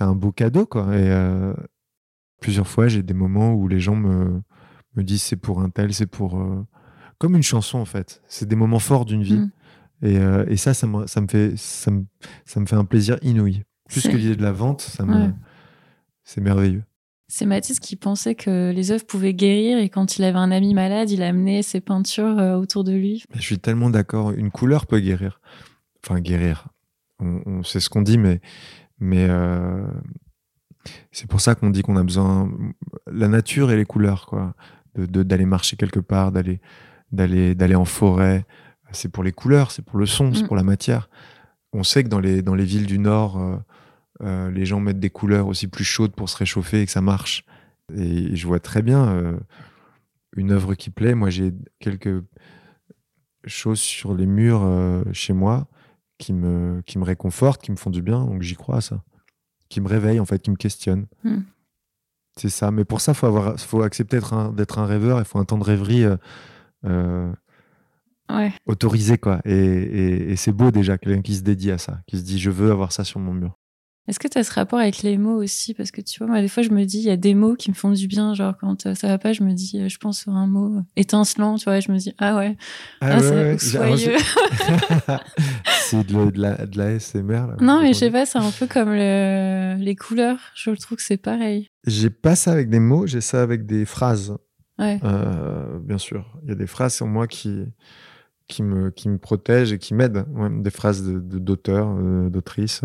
un beau cadeau quoi et plusieurs fois j'ai des moments où les gens me me disent c'est pour un tel c'est pour euh, comme une chanson en fait c'est des moments forts d'une vie Mm. et, euh, et ça ça me, ça me fait ça me, ça me fait un plaisir inouï plus que l'idée de la vente ça me Ouais. c'est merveilleux C'est Mathis qui pensait que les œuvres pouvaient guérir et quand il avait un ami malade, il amenait ses peintures euh, autour de lui. Je suis tellement d'accord. Une couleur peut guérir. Enfin, guérir. On, on sait ce qu'on dit, mais, mais euh, c'est pour ça qu'on dit qu'on a besoin. La nature et les couleurs, quoi. D'aller marcher quelque part, d'aller d'aller d'aller en forêt. C'est pour les couleurs, c'est pour le son, c'est Mm. pour la matière. On sait que dans les, dans les villes du Nord, euh, euh, les gens mettent des couleurs aussi plus chaudes pour se réchauffer et que ça marche. Et je vois très bien euh, une œuvre qui plaît. Moi, j'ai quelques choses sur les murs chez moi qui me, qui me réconfortent, qui me font du bien, donc j'y crois à ça. Qui me réveillent, en fait, qui me questionnent. Hmm. C'est ça. Mais pour ça, il faut, avoir, faut accepter d'être un, rêveur, il faut un temps de rêverie euh, euh, Ouais. autorisé, quoi. Et, et- et c'est beau déjà, quelqu'un qui se dédie à ça, qui se dit je veux avoir ça sur mon mur. Est-ce que tu as ce rapport avec les mots aussi? Parce que tu vois, moi, des fois, je me dis, il y a des mots qui me font du bien. Genre, quand euh, ça va pas, je me dis, euh, je pense sur un mot étincelant, tu vois, je me dis, ah ouais, ah, c'est soyeux. c'est de, la- de la, de la SMR. Là, non, mais je sais pas, c'est un peu comme le- les couleurs. Je trouve que c'est pareil. J'ai pas ça avec des mots, j'ai ça avec des phrases. Ouais. Euh, bien sûr, il y a des phrases sur moi qui, qui, me, qui me protègent et qui m'aident. Ouais, des phrases de- de- d'auteurs, euh, d'autrices.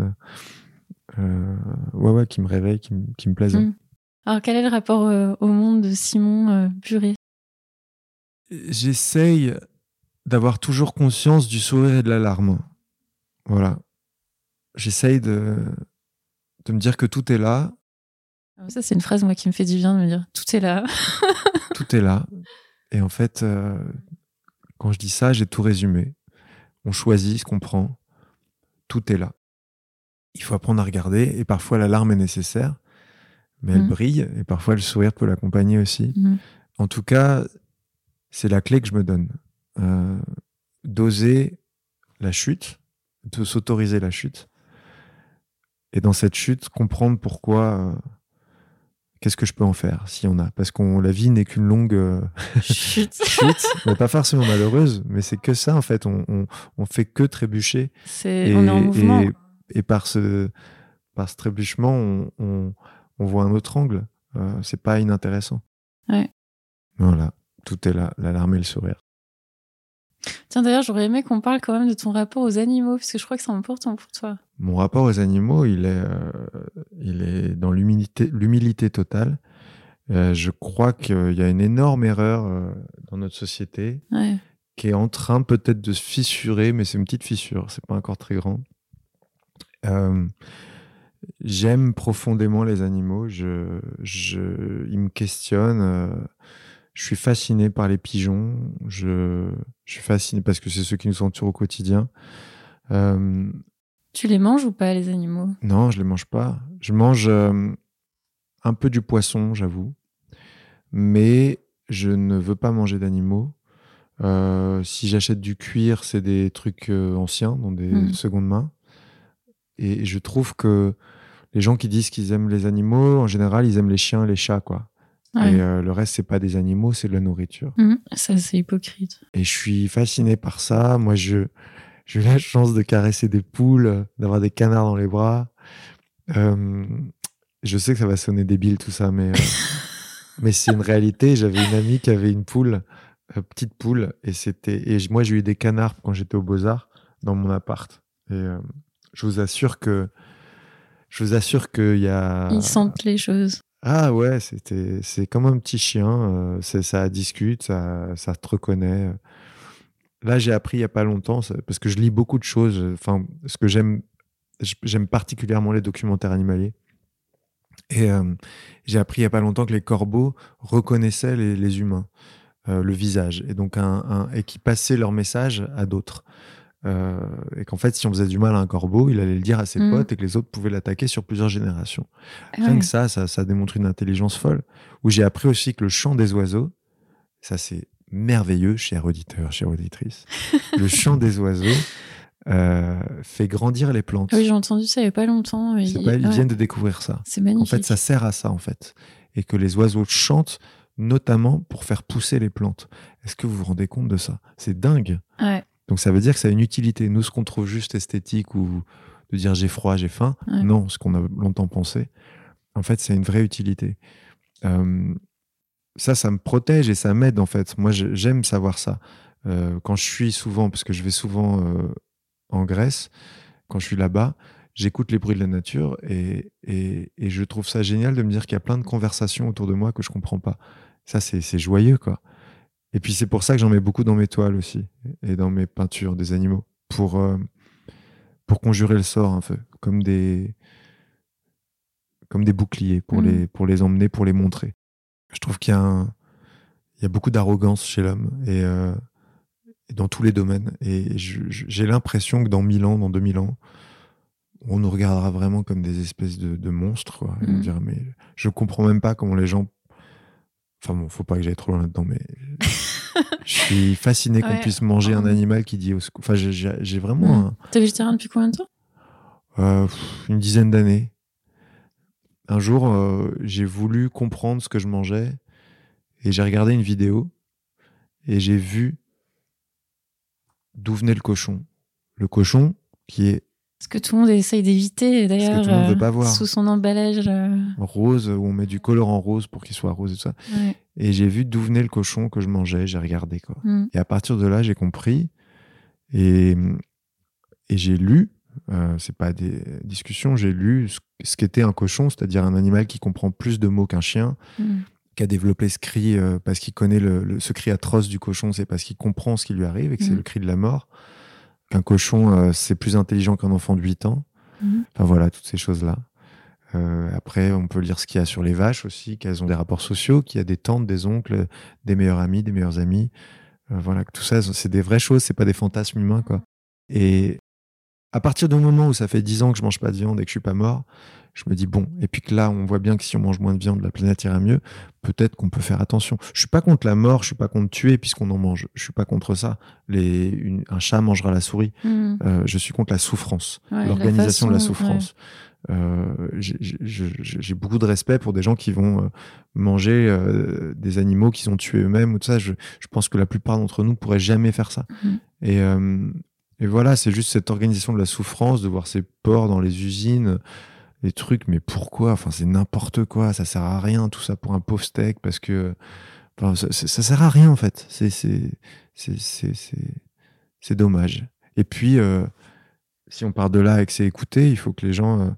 Ouais, ouais, qui me réveillent, qui, me- qui me plaisent. Mm. Alors, quel est le rapport euh, au monde de Simon euh, Buret j'essaye d'avoir toujours conscience du sourire et de l'alarme. Voilà. J'essaye de, de me dire que tout est là. Ah, ça, c'est une phrase, moi, qui me fait du bien de me dire tout est là. tout est là. Et en fait, euh, quand je dis ça, j'ai tout résumé. On choisit ce qu'on prend. Tout est là. Il faut apprendre à regarder. Et parfois, l'alarme est nécessaire. Mais elle mmh. brille. Et parfois, le sourire peut l'accompagner aussi. Mmh. En tout cas, c'est la clé que je me donne. Euh, d'oser la chute, de s'autoriser la chute. Et dans cette chute, comprendre pourquoi, euh, qu'est-ce que je peux en faire, s'il y en a? Parce que la vie n'est qu'une longue euh, chute, mais pas forcément malheureuse, mais c'est que ça, en fait. On, on, fait que trébucher. Et, on est en mouvement. Et, par, ce, par ce trébuchement, on, on voit un autre angle. c'est pas inintéressant. Ouais. Voilà, tout est là, l'alarme et le sourire. Tiens, d'ailleurs, j'aurais aimé qu'on parle quand même de ton rapport aux animaux, parce que je crois que c'est important pour toi. Mon rapport aux animaux, il est, euh, il est dans l'humilité totale. Euh, je crois qu'il y a une énorme erreur euh, dans notre société qui est en train peut-être de se fissurer, mais c'est une petite fissure, c'est pas encore très grand. J'aime profondément les animaux, je, je, ils me questionnent je suis fasciné par les pigeons. Je, suis fasciné parce que c'est ceux qui nous entourent au quotidien. Euh, tu les manges ou pas, les animaux? Non, je les mange pas. Je mange euh, un peu du poisson, j'avoue. Mais je ne veux pas manger d'animaux. Euh, si j'achète du cuir, c'est des trucs anciens, dans des hmm. secondes mains. Et je trouve que les gens qui disent qu'ils aiment les animaux, en général, ils aiment les chiens, les chats, quoi. Et euh, le reste, c'est pas des animaux, c'est de la nourriture. Mmh. ça, c'est hypocrite. Et je suis fasciné par ça. Moi, je j'ai eu la chance de caresser des poules, d'avoir des canards dans les bras. Euh, je sais que ça va sonner débile tout ça, mais euh, mais c'est une réalité. J'avais une amie qui avait une poule, petite poule, et c'était et moi j'ai eu des canards quand j'étais au Beaux Arts dans mon appart. Et je vous assure que je vous assure qu'il y a. Ils sentent les choses. Ah ouais, c'était, c'est comme un petit chien. Euh, ça discute, ça, ça te reconnaît. Là, j'ai appris il n'y a pas longtemps, parce que je lis beaucoup de choses. Enfin, ce que j'aime, j'aime particulièrement les documentaires animaliers. Et euh, j'ai appris il n'y a pas longtemps que les corbeaux reconnaissaient les, humains, euh, le visage, et donc un, et qui passaient leur message à d'autres. Euh, et qu'en fait, si on faisait du mal à un corbeau, il allait le dire à ses mm. potes et que les autres pouvaient l'attaquer sur plusieurs générations. Rien que ça, ça, ça, démontre une intelligence folle. Où j'ai appris aussi que le chant des oiseaux, ça c'est merveilleux, cher auditeur, chère auditrice. le chant des oiseaux euh, fait grandir les plantes. Oui, j'ai entendu ça il n'y a pas longtemps. Ils, pas, ils viennent de découvrir ça. C'est magnifique. En fait, ça sert à ça, en fait. Et que les oiseaux chantent notamment pour faire pousser les plantes. Est-ce que vous vous rendez compte de ça? C'est dingue. Ouais. Donc ça veut dire que ça a une utilité. Nous, ce qu'on trouve juste esthétique ou de dire j'ai froid, j'ai faim, non, ce qu'on a longtemps pensé, en fait, c'est une vraie utilité. Euh, ça, ça me protège et ça m'aide en fait. Moi, j'aime savoir ça. Euh, quand je suis souvent, parce que je vais souvent euh, en Grèce, quand je suis là-bas, j'écoute les bruits de la nature et, et, et, je trouve ça génial de me dire qu'il y a plein de conversations autour de moi que je comprends pas. Ça, c'est joyeux, quoi. Et puis c'est pour ça que j'en mets beaucoup dans mes toiles aussi et dans mes peintures des animaux pour, euh, pour conjurer le sort un peu, comme des, comme des boucliers pour, mm. les, pour les emmener, pour les montrer. Je trouve qu'il y, a il y a beaucoup d'arrogance chez l'homme et, euh, dans tous les domaines. Et j'ai l'impression que dans 1000 ans, dans 2000 ans, on nous regardera vraiment comme des espèces de, monstres. Quoi. Mm. mais je comprends même pas comment les gens Enfin bon, faut pas que j'aille trop loin là-dedans, mais je suis fasciné qu'on puisse manger un animal qui dit au Enfin, j'ai vraiment. Tu T'es végétarien depuis combien de temps? Euh, Une dizaine d'années. Un jour, euh, j'ai voulu comprendre ce que je mangeais et j'ai regardé une vidéo et j'ai vu d'où venait le cochon. Le cochon qui est ce que tout le monde essaye d'éviter, d'ailleurs, euh, sous son emballage. Euh. Rose, où on met du colorant rose pour qu'il soit rose et tout ça. Et j'ai vu d'où venait le cochon que je mangeais, j'ai regardé. Quoi. Mm. Et à partir de là, j'ai compris. Et, et j'ai lu, euh, c'est pas des discussions, j'ai lu ce, qu'était un cochon, c'est-à-dire un animal qui comprend plus de mots qu'un chien. Mm. qui a développé ce cri euh, parce qu'il connaît le, ce cri atroce du cochon, c'est parce qu'il comprend ce qui lui arrive et que c'est Mhm. le cri de la mort. Qu'un cochon, euh, c'est plus intelligent qu'un enfant de 8 ans. Mhm. Enfin voilà, toutes ces choses-là. Euh, après, on peut lire ce qu'il y a sur les vaches aussi, qu'elles ont des rapports sociaux, qu'il y a des tantes, des oncles, des meilleurs amis, des meilleurs amis. Euh, voilà, que tout ça, c'est des vraies choses, c'est pas des fantasmes humains, quoi. Et à partir du moment où ça fait 10 ans que je mange pas de viande et que je suis pas mort, je me dis bon, et puis que là, on voit bien que si on mange moins de viande, la planète ira mieux, peut-être qu'on peut faire attention. Je suis pas contre la mort, je suis pas contre tuer puisqu'on en mange, je suis pas contre ça. Les, une- un chat mangera la souris. Mhm. Euh, je suis contre la souffrance, Ouais, l'organisation de la souffrance. Euh, j'ai- beaucoup de respect pour des gens qui vont euh, manger euh, des animaux qu'ils ont tués eux-mêmes ou tout ça. Je, je pense que la plupart d'entre nous pourraient jamais faire ça. Et, euh, et voilà, c'est juste cette organisation de la souffrance, de voir ces porcs dans les usines, les trucs. Mais pourquoi? Enfin, c'est n'importe quoi. Ça sert à rien tout ça pour un pauvre steak parce que ça, sert à rien en fait. C'est c'est dommage. Et puis euh, si on part de là et que c'est écouté, il faut que les gens. euh,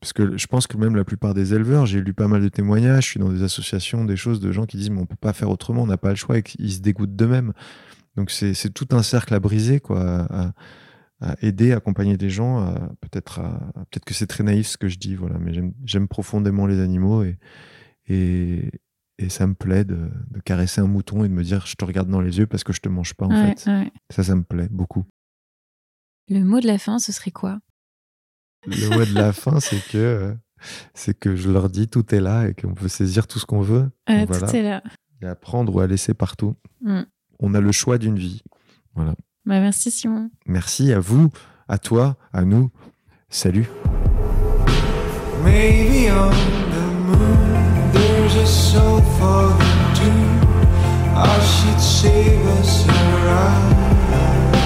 parce que je pense que même la plupart des éleveurs, j'ai lu pas mal de témoignages, je suis dans des associations, des choses de gens qui disent mais on peut pas faire autrement, on n'a pas le choix et qu'ils se dégoûtent d'eux-mêmes. Donc c'est tout un cercle à briser, quoi, aider, à accompagner des gens. Peut-être peut-être que c'est très naïf ce que je dis, voilà, mais j'aime- profondément les animaux et, et, et ça me plaît de, de caresser un mouton et de me dire je te regarde dans les yeux parce que je te mange pas en Ouais, fait. ouais. Ça, ça me plaît beaucoup. Le mot de la fin, ce serait quoi? Le mot de la fin, c'est que c'est que je leur dis tout est là et qu'on peut saisir tout ce qu'on veut. Euh, voilà. Tout est là. Et à prendre ou à laisser partout. Mm. On a le choix d'une vie. Voilà. Bah, merci Simon. Merci à vous, à toi, à nous. Salut. Maybe on the moon there's a soul for them too. Or she'd save us around.